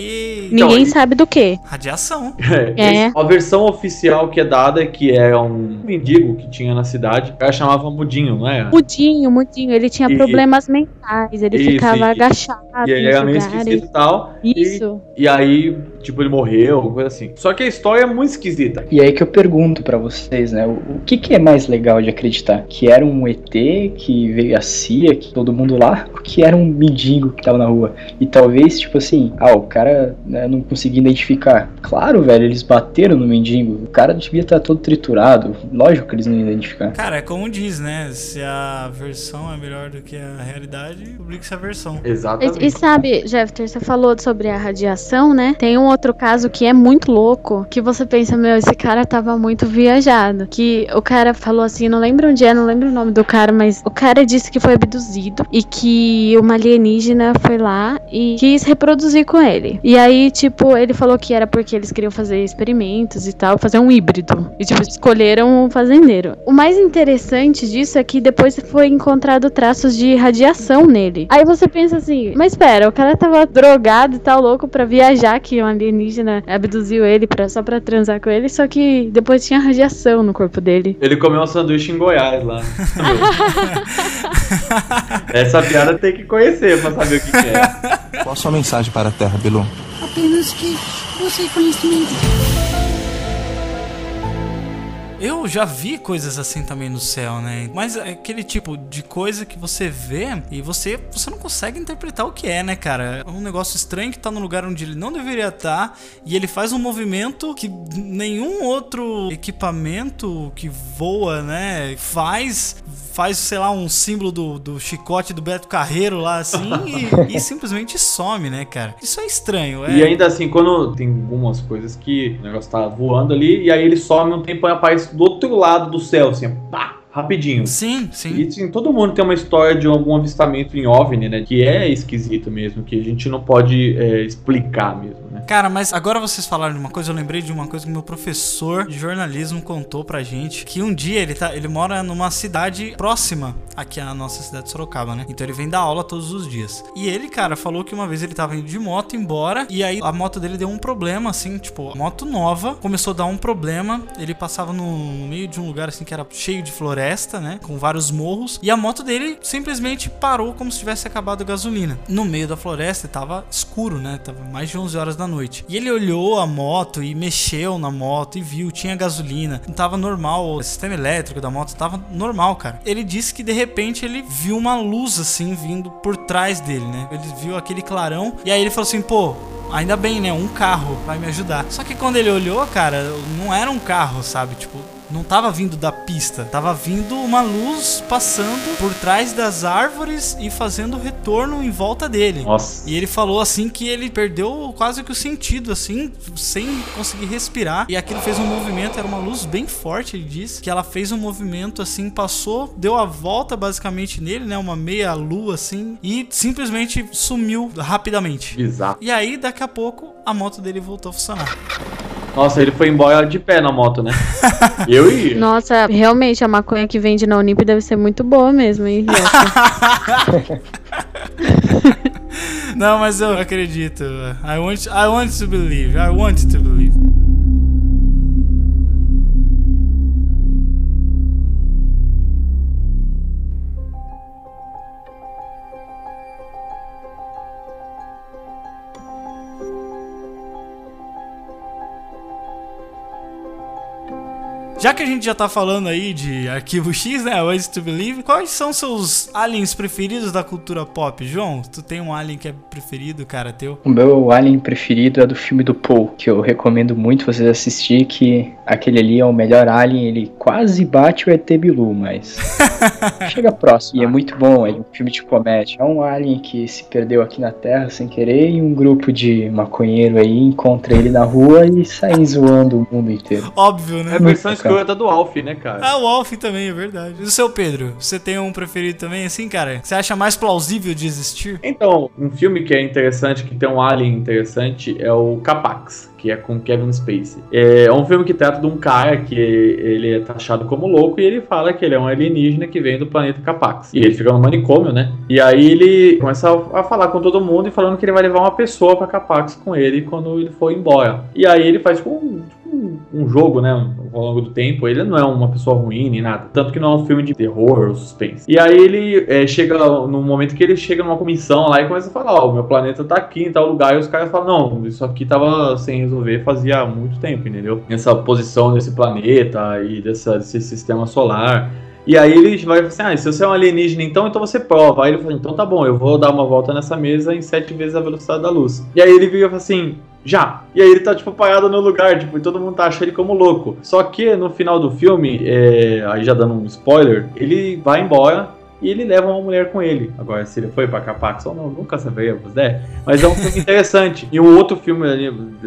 Então, Ninguém e- sabe do que. Radiação. [LAUGHS] É. A versão oficial que é dada é que é um mendigo que tinha na cidade. O cara chamava Mudinho, não é? Mudinho, mudinho. Ele tinha E- problemas mentais. Ele Isso, ficava e- agachado. E ele era meio esquisito e tal. Isso. E, e aí, tipo, ele morreu, alguma coisa assim. Só que a história é muito esquisita. E aí que eu pergunto pra vocês, né? O, o que, que é mais legal de acreditar? Que era um ET, que veio a CIA, que todo mundo lá, ou que era um mendigo que tava na rua? E talvez, tipo assim, ah, o cara né, não conseguia identificar. Claro, velho, eles bateram no mendigo. O cara devia estar todo triturado. Lógico que eles não iam identificar. Cara, é como diz, né? Se a versão é melhor do que a realidade, publique-se a versão. Exatamente. E, e sabe, Jeffter, você falou sobre a radiação, né? Tem um outro caso que é muito louco, que você pensa, meu, esse cara tava muito viajado. Que o cara falou assim, não lembro onde é, não lembro o nome do cara, mas o cara disse que foi abduzido e que uma alienígena foi lá e quis reproduzir com ele. E aí, tipo, ele falou que era porque eles queriam fazer experimentos e tal, fazer um híbrido. E, tipo, escolheram um fazendeiro. O mais interessante disso é que depois foi encontrado traços de radiação nele. Aí você pensa assim, mas espera, o cara tava drogado e tal, louco pra viajar, que um alienígena abduziu ele pra, só pra transar com ele, só que depois tinha radiação no corpo dele. Ele comeu um sanduíche em Goiás lá. [LAUGHS] Essa piada tem que conhecer pra saber o que, que é. Qual a sua mensagem para a Terra, Bilu? Apenas que você conhecimento. Eu já vi coisas assim também no céu, né? Mas é aquele tipo de coisa que você vê e você, você não consegue interpretar o que é, né, cara? É um negócio estranho que tá no lugar onde ele não deveria estar e ele faz um movimento que nenhum outro equipamento que voa, né, faz. Faz, sei lá, um símbolo do, do chicote do Beto Carreiro lá assim [LAUGHS] e, e simplesmente some, né, cara? Isso é estranho. É... E ainda assim, quando tem algumas coisas que o negócio tá voando ali, e aí ele some um tempo e aparece do outro lado do céu, assim, pá, rapidinho. Sim, sim. E assim, todo mundo tem uma história de algum avistamento em OVNI, né? Que é esquisito mesmo, que a gente não pode é, explicar mesmo? Cara, mas agora vocês falaram de uma coisa, eu lembrei de uma coisa que meu professor de jornalismo contou pra gente, que um dia ele tá, ele mora numa cidade próxima aqui à nossa cidade de Sorocaba, né? Então ele vem dar aula todos os dias. E ele, cara, falou que uma vez ele tava indo de moto embora e aí a moto dele deu um problema assim, tipo, moto nova começou a dar um problema, ele passava no, meio de um lugar assim que era cheio de floresta, né? Com vários morros, e a moto dele simplesmente parou como se tivesse acabado a gasolina. No meio da floresta tava escuro, né? Tava mais de 11 horas da noite. E ele olhou a moto e mexeu na moto e viu, tinha gasolina, tava normal, o sistema elétrico da moto tava normal, cara. Ele disse que de repente ele viu uma luz assim vindo por trás dele, né? Ele viu aquele clarão e aí ele falou assim, pô, Ainda bem, né? Um carro vai me ajudar. Só que quando ele olhou, cara, não era um carro, sabe? Tipo, não tava vindo da pista, tava vindo uma luz passando por trás das árvores e fazendo retorno em volta dele. Nossa. E ele falou assim que ele perdeu quase que o sentido, assim, sem conseguir respirar. E aquilo fez um movimento, era uma luz bem forte, ele disse. Que ela fez um movimento assim, passou, deu a volta basicamente nele, né? Uma meia lua assim, e simplesmente sumiu rapidamente. Bizarro. E aí, daqui a pouco, a moto dele voltou a funcionar. Nossa, ele foi embora de pé na moto, né? [LAUGHS] Eu ia. Nossa, realmente a maconha que vende na Unip deve ser muito boa mesmo, hein? [LAUGHS] Não, mas eu acredito. I want, I want to believe. I want to believe. Já que a gente já tá falando aí de Arquivo X, né? Ways to Believe, quais são seus aliens preferidos da cultura pop? João, tu tem um alien que é preferido, cara, teu? O meu alien preferido é do filme do Paul, que eu recomendo muito vocês assistir, que aquele ali é o melhor alien, ele quase bate o ET Bilu, mas [LAUGHS] chega próximo. E é muito bom, é um filme de comédia. É um alien que se perdeu aqui na Terra sem querer e um grupo de maconheiro aí encontra ele na rua e sai zoando o mundo inteiro. Óbvio, né? É a versão escrota do Alf, né, cara? Ah, o Alf também, é verdade. E o seu Pedro, você tem um preferido também, assim, cara? Você acha mais plausível de existir? Então, um filme que é interessante, que tem um alien interessante, é o Capax, que é com Kevin Spacey. É um filme que trata de um cara que ele é taxado como louco e ele fala que ele é um alienígena que vem do planeta Capax. E ele fica no manicômio, né? E aí ele começa a, falar com todo mundo e falando que ele vai levar uma pessoa pra Capax com ele quando ele for embora. E aí ele faz tipo um, um, jogo, né? Ao longo do tempo. Ele não é uma pessoa ruim nem nada. Tanto que não é um filme de terror ou suspense. E aí ele é, chega no momento que ele chega numa comissão lá e começa a falar: Ó, o meu planeta tá aqui em tal lugar. E os caras falam: Não, isso aqui tava sem resolver fazia muito tempo, entendeu? Nessa posição desse planeta e dessa, desse sistema solar. E aí ele vai assim: ah, se você é um alienígena, então, então você prova. Aí ele fala: então tá bom, eu vou dar uma volta nessa mesa em sete vezes a velocidade da luz. E aí ele vira assim: já. E aí ele tá, tipo, parado no lugar, tipo, e todo mundo tá achando ele como louco. Só que no final do filme, é, aí já dando um spoiler, ele vai embora e ele leva uma mulher com ele. Agora, se ele foi pra Capax ou não, nunca saberemos, né? Mas é um filme [LAUGHS] interessante. E um outro filme,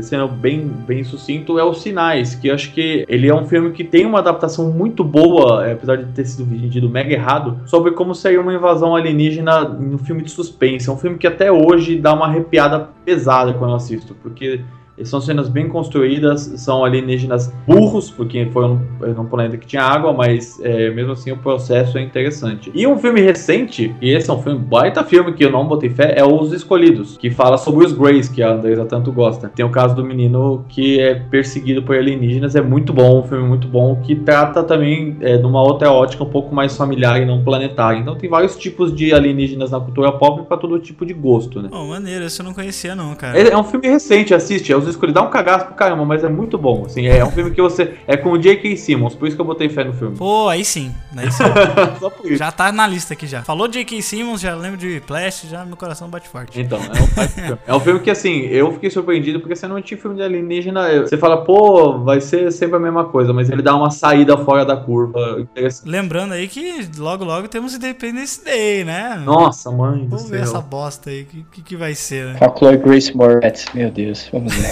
sendo bem, bem sucinto, é Os Sinais, que eu acho que ele é um filme que tem uma adaptação muito boa, é, apesar de ter sido vendido mega errado, sobre como seria uma invasão alienígena um filme de suspense. É um filme que até hoje dá uma arrepiada pesada quando eu assisto, porque são cenas bem construídas, são alienígenas burros, porque foi um, um planeta que tinha água, mas é, mesmo assim o processo é interessante. E um filme recente, e esse é um filme baita filme que eu não botei fé, é Os Escolhidos, que fala sobre os Greys, que a Andresa tanto gosta. Tem o caso do menino que é perseguido por alienígenas, é muito bom, um filme muito bom, que trata também é, numa outra ótica um pouco mais familiar e não planetária. Então tem vários tipos de alienígenas na cultura pop para todo tipo de gosto, né? Oh, maneiro, esse eu não conhecia não, cara. É, é um filme recente, assiste, é Os Escolhidos, dá um cagaço pro caramba, mas é muito bom, assim, é um filme que você... É com o J.K. Simmons, por isso que eu botei fé no filme. Pô, aí sim, aí sim. [LAUGHS] Só por isso. já tá na lista aqui já. Falou J.K. Simmons, já lembro de Flash, já meu coração bate forte. Então, é um, filme. é um filme que, assim, eu fiquei surpreendido porque você não tinha filme de alienígena. Você fala, pô, vai ser sempre a mesma coisa, mas ele dá uma saída fora da curva. Lembrando aí que logo logo temos Independence Day, né? Nossa, mãe. do Vamos ver céu. essa bosta aí, o que, que, que vai ser, né? Com a Chloe Grace Moretz, meu Deus, vamos ver.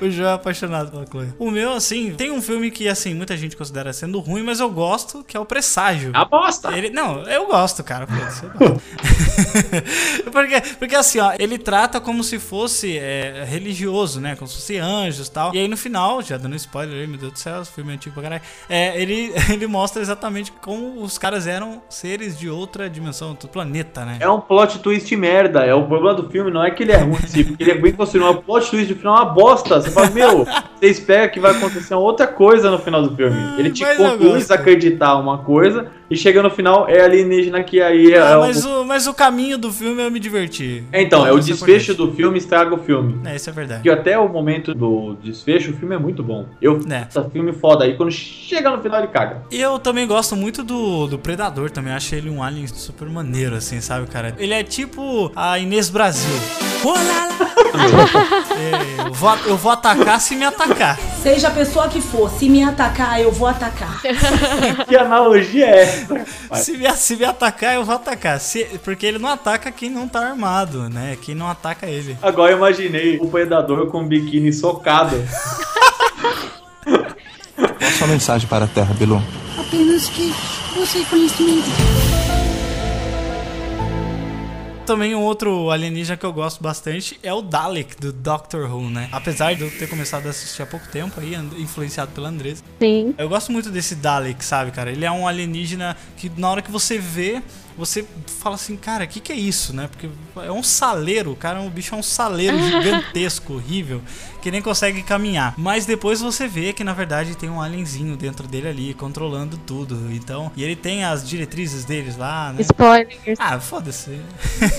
o João é apaixonado pela Chloe. O meu, assim, tem um filme que, assim, muita gente considera sendo ruim, mas eu gosto, que é o Presságio. A bosta! Ele, não, eu gosto, cara. [LAUGHS] porque, porque assim, ó, ele trata como se fosse é, religioso, né? Como se fosse anjos e tal. E aí no final, já dando spoiler aí, meu Deus do céu, esse filme é antigo pra caralho. É, ele, [LAUGHS] ele mostra exatamente como os caras eram seres de outra dimensão, outro planeta, né? É um plot twist merda. É o problema do filme, não é que ele é ruim, sim, porque ele é bem construído. O plot twist do final é uma bosta. Você fala, meu, você espera que vai acontecer outra coisa no final do filme. Ele te Mas conduz a acreditar uma coisa e chega no final é alienígena que aí é. Ah, mas, o, mas o caminho do filme eu me diverti. É, Então, é o desfecho do filme estraga o filme. É, isso é verdade. Que até o momento do desfecho, o filme é muito bom. Eu, É. esse filme foda aí, quando chega no final ele caga. E eu também gosto muito do, do Predador, também acho ele um alien super maneiro, assim, sabe, cara? Ele é tipo a Inês Brasil. [LAUGHS] Olá! É, vou, eu vou atacar se me atacar. Seja a pessoa que for, se me atacar, eu vou atacar. [LAUGHS] Que analogia é essa? Se me, se me atacar, eu vou atacar. Se- porque ele não ataca quem não tá armado, né? Quem não ataca ele. Agora eu imaginei o predador com o biquíni socado. Qual a sua mensagem para a Terra, Bilu? Apenas que você conhecimento. Também um outro alienígena que eu gosto bastante é o Dalek, do Doctor Who, né? Apesar de eu ter começado a assistir há pouco tempo aí, influenciado pela Andresa. Sim. Eu gosto muito desse Dalek, sabe, cara? Ele é um alienígena que na hora que você vê, você fala assim, cara, o que, que é isso, né? Porque é um saleiro, o cara, o bicho é um saleiro gigantesco, [LAUGHS] horrível, que nem consegue caminhar. Mas depois você vê que na verdade tem um alienzinho dentro dele ali, controlando tudo. Então, e ele tem as diretrizes deles lá, né? Spoilers. Ah, foda-se.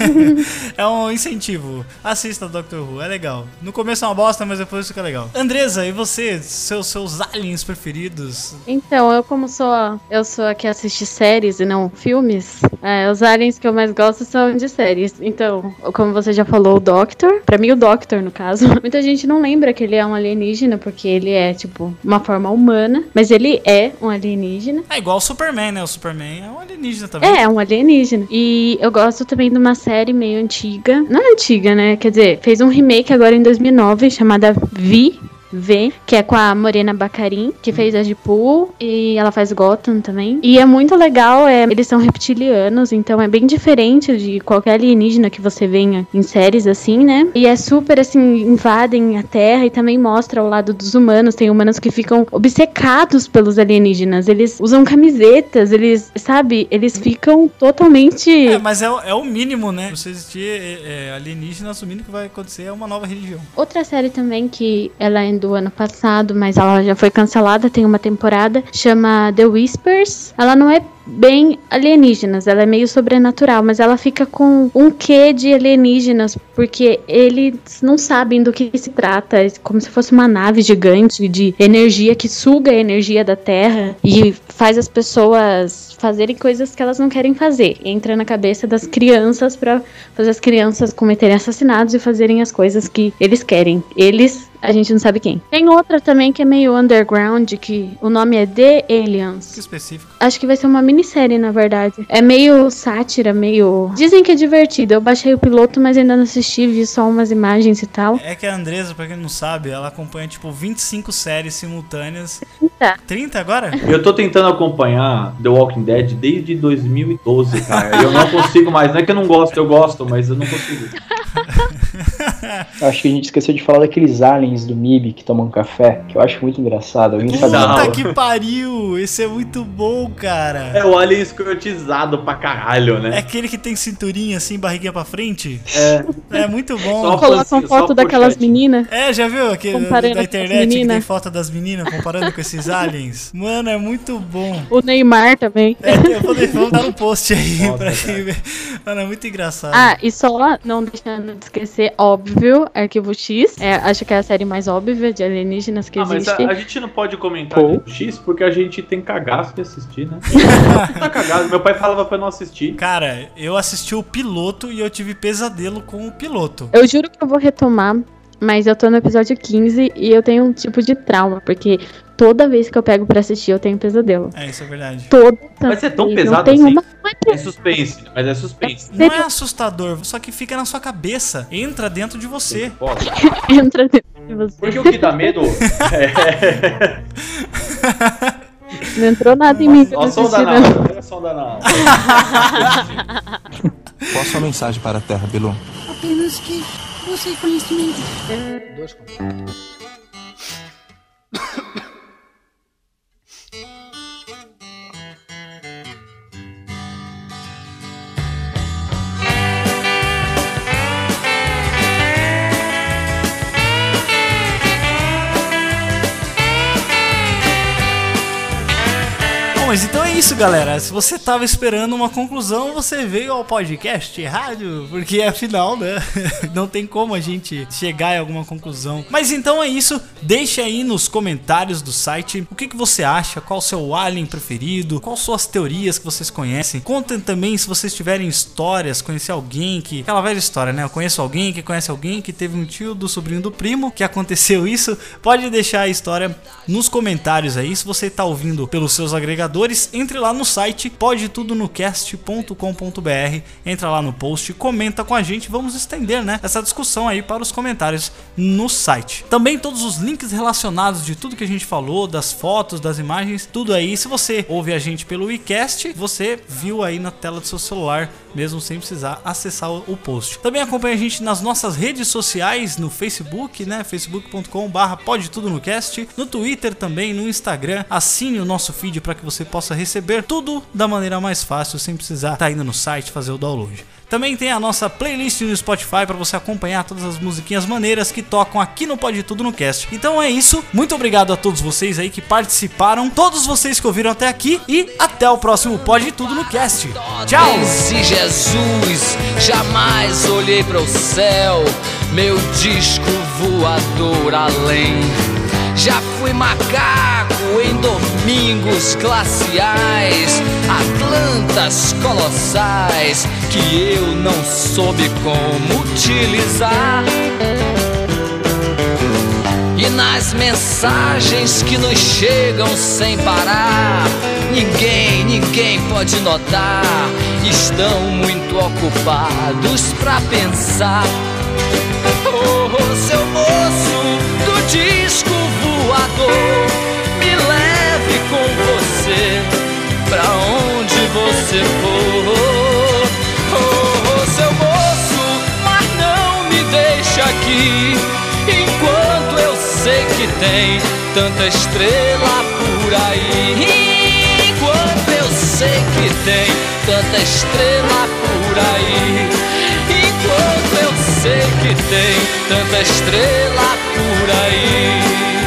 [LAUGHS] é um incentivo. Assista Doctor Who, é legal. No começo é uma bosta, mas depois fica legal. Andresa, e você? Seus, seus aliens preferidos? Então, eu como sou a, eu sou a que assiste séries e não filmes, é, os aliens que eu mais gosto são de séries. Então, como você já falou, o Doctor, pra mim o Doctor no caso, [LAUGHS] muita gente não lembra que ele é um alienígena porque ele é tipo uma forma humana, mas ele é um alienígena. É igual o Superman, né? O Superman é um alienígena também. É, é um alienígena. E eu gosto também de uma série meio antiga. Não é antiga, né? Quer dizer, fez um remake agora em 2009 chamada Vi. V, que é com a Morena Bacarin, que fez a Deadpool e ela faz Gotham também. E é muito legal, é, eles são reptilianos, então é bem diferente de qualquer alienígena que você venha em séries assim, né? E é super assim, invadem a Terra e também mostra o lado dos humanos. Tem humanos que ficam obcecados pelos alienígenas. Eles usam camisetas, eles, sabe, eles ficam totalmente. É, mas é, o- é o mínimo, né? Se existir é, é, alienígenas, o mínimo que vai acontecer é uma nova religião. Outra série também que ela é do ano passado, mas ela já foi cancelada, tem uma temporada, chama The Whispers. Ela não é bem alienígenas, ela é meio sobrenatural, mas ela fica com um quê de alienígenas, porque eles não sabem do que se trata, é como se fosse uma nave gigante de energia que suga a energia da Terra e faz as pessoas fazerem coisas que elas não querem fazer. Entra na cabeça das crianças pra fazer as crianças cometerem assassinatos e fazerem as coisas que eles querem. Eles, a gente não sabe quem. Tem outra também que é meio underground, que o nome é The Aliens. Que específico. Acho que vai ser uma minissérie, na verdade. É meio sátira, meio. Dizem que é divertido. Eu baixei o piloto, mas ainda não assisti, vi só umas imagens e tal. É que a Andresa, pra quem não sabe, ela acompanha tipo 25 séries simultâneas. Tá. 30 agora? [LAUGHS] Eu tô tentando acompanhar The Walking Dead desde 2012, cara. E eu não consigo mais. Não é que eu não gosto, eu gosto, mas eu não consigo. [LAUGHS] [LAUGHS] Acho que a gente esqueceu de falar daqueles aliens do MIB que tomam café, que eu acho muito engraçado. Alguém sabe Puta que pariu! Esse é muito bom, cara. É o alien escrotizado pra caralho, É né? aquele que tem cinturinha assim, barriguinha pra frente? É. É muito bom. Só Colocam só foto daquelas pochete. meninas. É, já viu aquele da internet que tem foto das meninas comparando com esses aliens? Mano, é muito bom. O Neymar também. É, eu vou, dar um post aí Nossa, pra quem ver. Mano, é muito engraçado. Ah, e só não deixando de esquecer, óbvio, Arquivo X. É, acho que é a série mais óbvia de alienígenas que Ah, mas existe. a, a gente não pode comentar Pô. X porque a gente tem cagaço de assistir, né? [LAUGHS] tá cagado. Meu pai falava pra eu não assistir. Cara, eu assisti o piloto e eu tive pesadelo com o piloto. Eu juro que eu vou retomar, mas eu tô no episódio 15 e eu tenho um tipo de trauma, porque toda vez que eu pego pra assistir eu tenho pesadelo. É, isso é verdade. Toda Mas é tão vez, pesado não tem assim? uma. É É suspense, mas é suspense. Não é assustador, só que fica na sua cabeça. Entra dentro de você. [LAUGHS] Entra dentro de você. Porque o que dá medo é. Não entrou nada em mim som da nave, olha o som da nave. Qual a sua mensagem para a Terra, Bilu? Apenas que você conhecimento. Bom, mas então é isso, galera. Se você tava esperando uma conclusão, você veio ao podcast errado, porque afinal, né? [LAUGHS] Não tem como a gente chegar em alguma conclusão. Mas então é isso. Deixe aí nos comentários do site o que, que você acha, qual o seu alien preferido, quais suas teorias que vocês conhecem. Contem também se vocês tiverem histórias, conhecer alguém que. Aquela velha história, né? Eu conheço alguém que conhece alguém que teve um tio do sobrinho do primo que aconteceu isso. Pode deixar a história nos comentários aí. Se você tá ouvindo pelos seus agregadores, entre lá no site podetudonocast.com.br. Entra lá no post, comenta com a gente. Vamos estender, né? Essa discussão aí para os comentários no site. Também todos os links relacionados de tudo que a gente falou, das fotos, das imagens, tudo aí. Se você ouve a gente pelo WeCast, você viu aí na tela do seu celular mesmo sem precisar acessar o, post. Também acompanha a gente nas nossas redes sociais, no Facebook, né? facebook.com barra pode tudo no cast, no Twitter também, no Instagram. Assine o nosso feed para que você possa receber tudo da maneira mais fácil, sem precisar estar indo no site fazer o download. Também tem a nossa playlist no Spotify para você acompanhar todas as musiquinhas maneiras que tocam aqui no Pode Tudo no Cast. Então é isso. Muito obrigado a todos vocês aí que participaram, todos vocês que ouviram até aqui e até o próximo Pode Tudo no Cast. Tchau. Se Jesus, jamais olhei para o céu, meu disco voador além. Já fui macaco em domingos glaciais, Atlantas colossais que eu não soube como utilizar. E nas mensagens que nos chegam sem parar, ninguém, ninguém pode notar. Estão muito ocupados pra pensar. Voador, me leve com você pra onde você for. Oh, oh, seu moço, mas não me deixe aqui enquanto eu sei que tem tanta estrela por aí. Enquanto eu sei que tem tanta estrela por aí. Enquanto eu sei que tem tanta estrela por aí.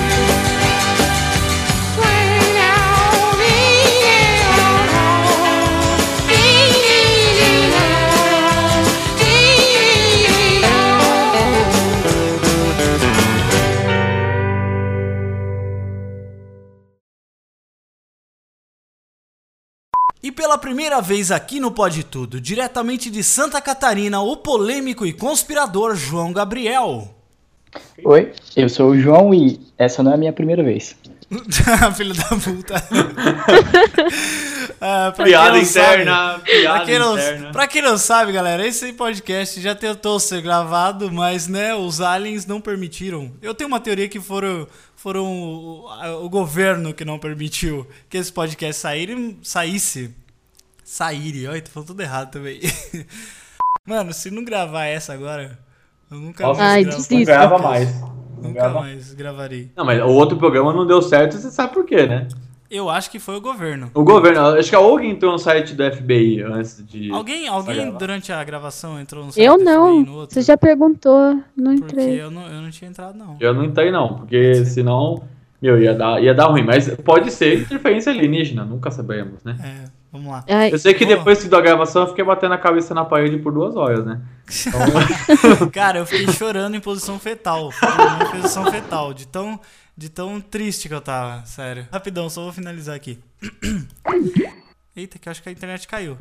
Pela primeira vez aqui no Pode Tudo, diretamente de Santa Catarina, o polêmico e conspirador João Gabriel. Oi, eu sou o João e essa não é a minha primeira vez. [LAUGHS] Filho da puta. [LAUGHS] Ah, pra Piada quem não interna, sabe- piada pra quem não, interna. Pra quem não sabe, galera, esse podcast já tentou ser gravado, mas né, os aliens não permitiram. Eu tenho uma teoria que foram, foram o, a- o governo que não permitiu que esse podcast saíre, saísse. Saíre, olha, tô falando tudo errado também. [LAUGHS] Mano, se não gravar essa agora, eu nunca Nossa, mais Ai, gravo. Não grava mais. Não Nunca grava. mais gravarei. Não, mas o outro programa não deu certo, você sabe por quê, né? Eu acho que foi o governo. O governo, acho que alguém entrou no site do FBI antes de. Alguém, alguém durante a gravação entrou no site Eu do não. FBI? Você já perguntou, não Porque entrei. eu não, eu não tinha entrado, não. Eu não entrei, não, porque senão. Meu, ia dar, ia dar ruim. Mas pode ser interferência alienígena, nunca saberemos, né? É, vamos lá. Ai, Eu sei que Boa. depois da gravação eu fiquei batendo a cabeça na parede por duas horas, né? [LAUGHS] Cara, eu fiquei chorando em posição fetal. Em posição fetal. De tão, de tão triste que eu tava, sério. Rapidão, só vou finalizar aqui. [CLEARS THROAT] Eita, que eu acho que a internet caiu.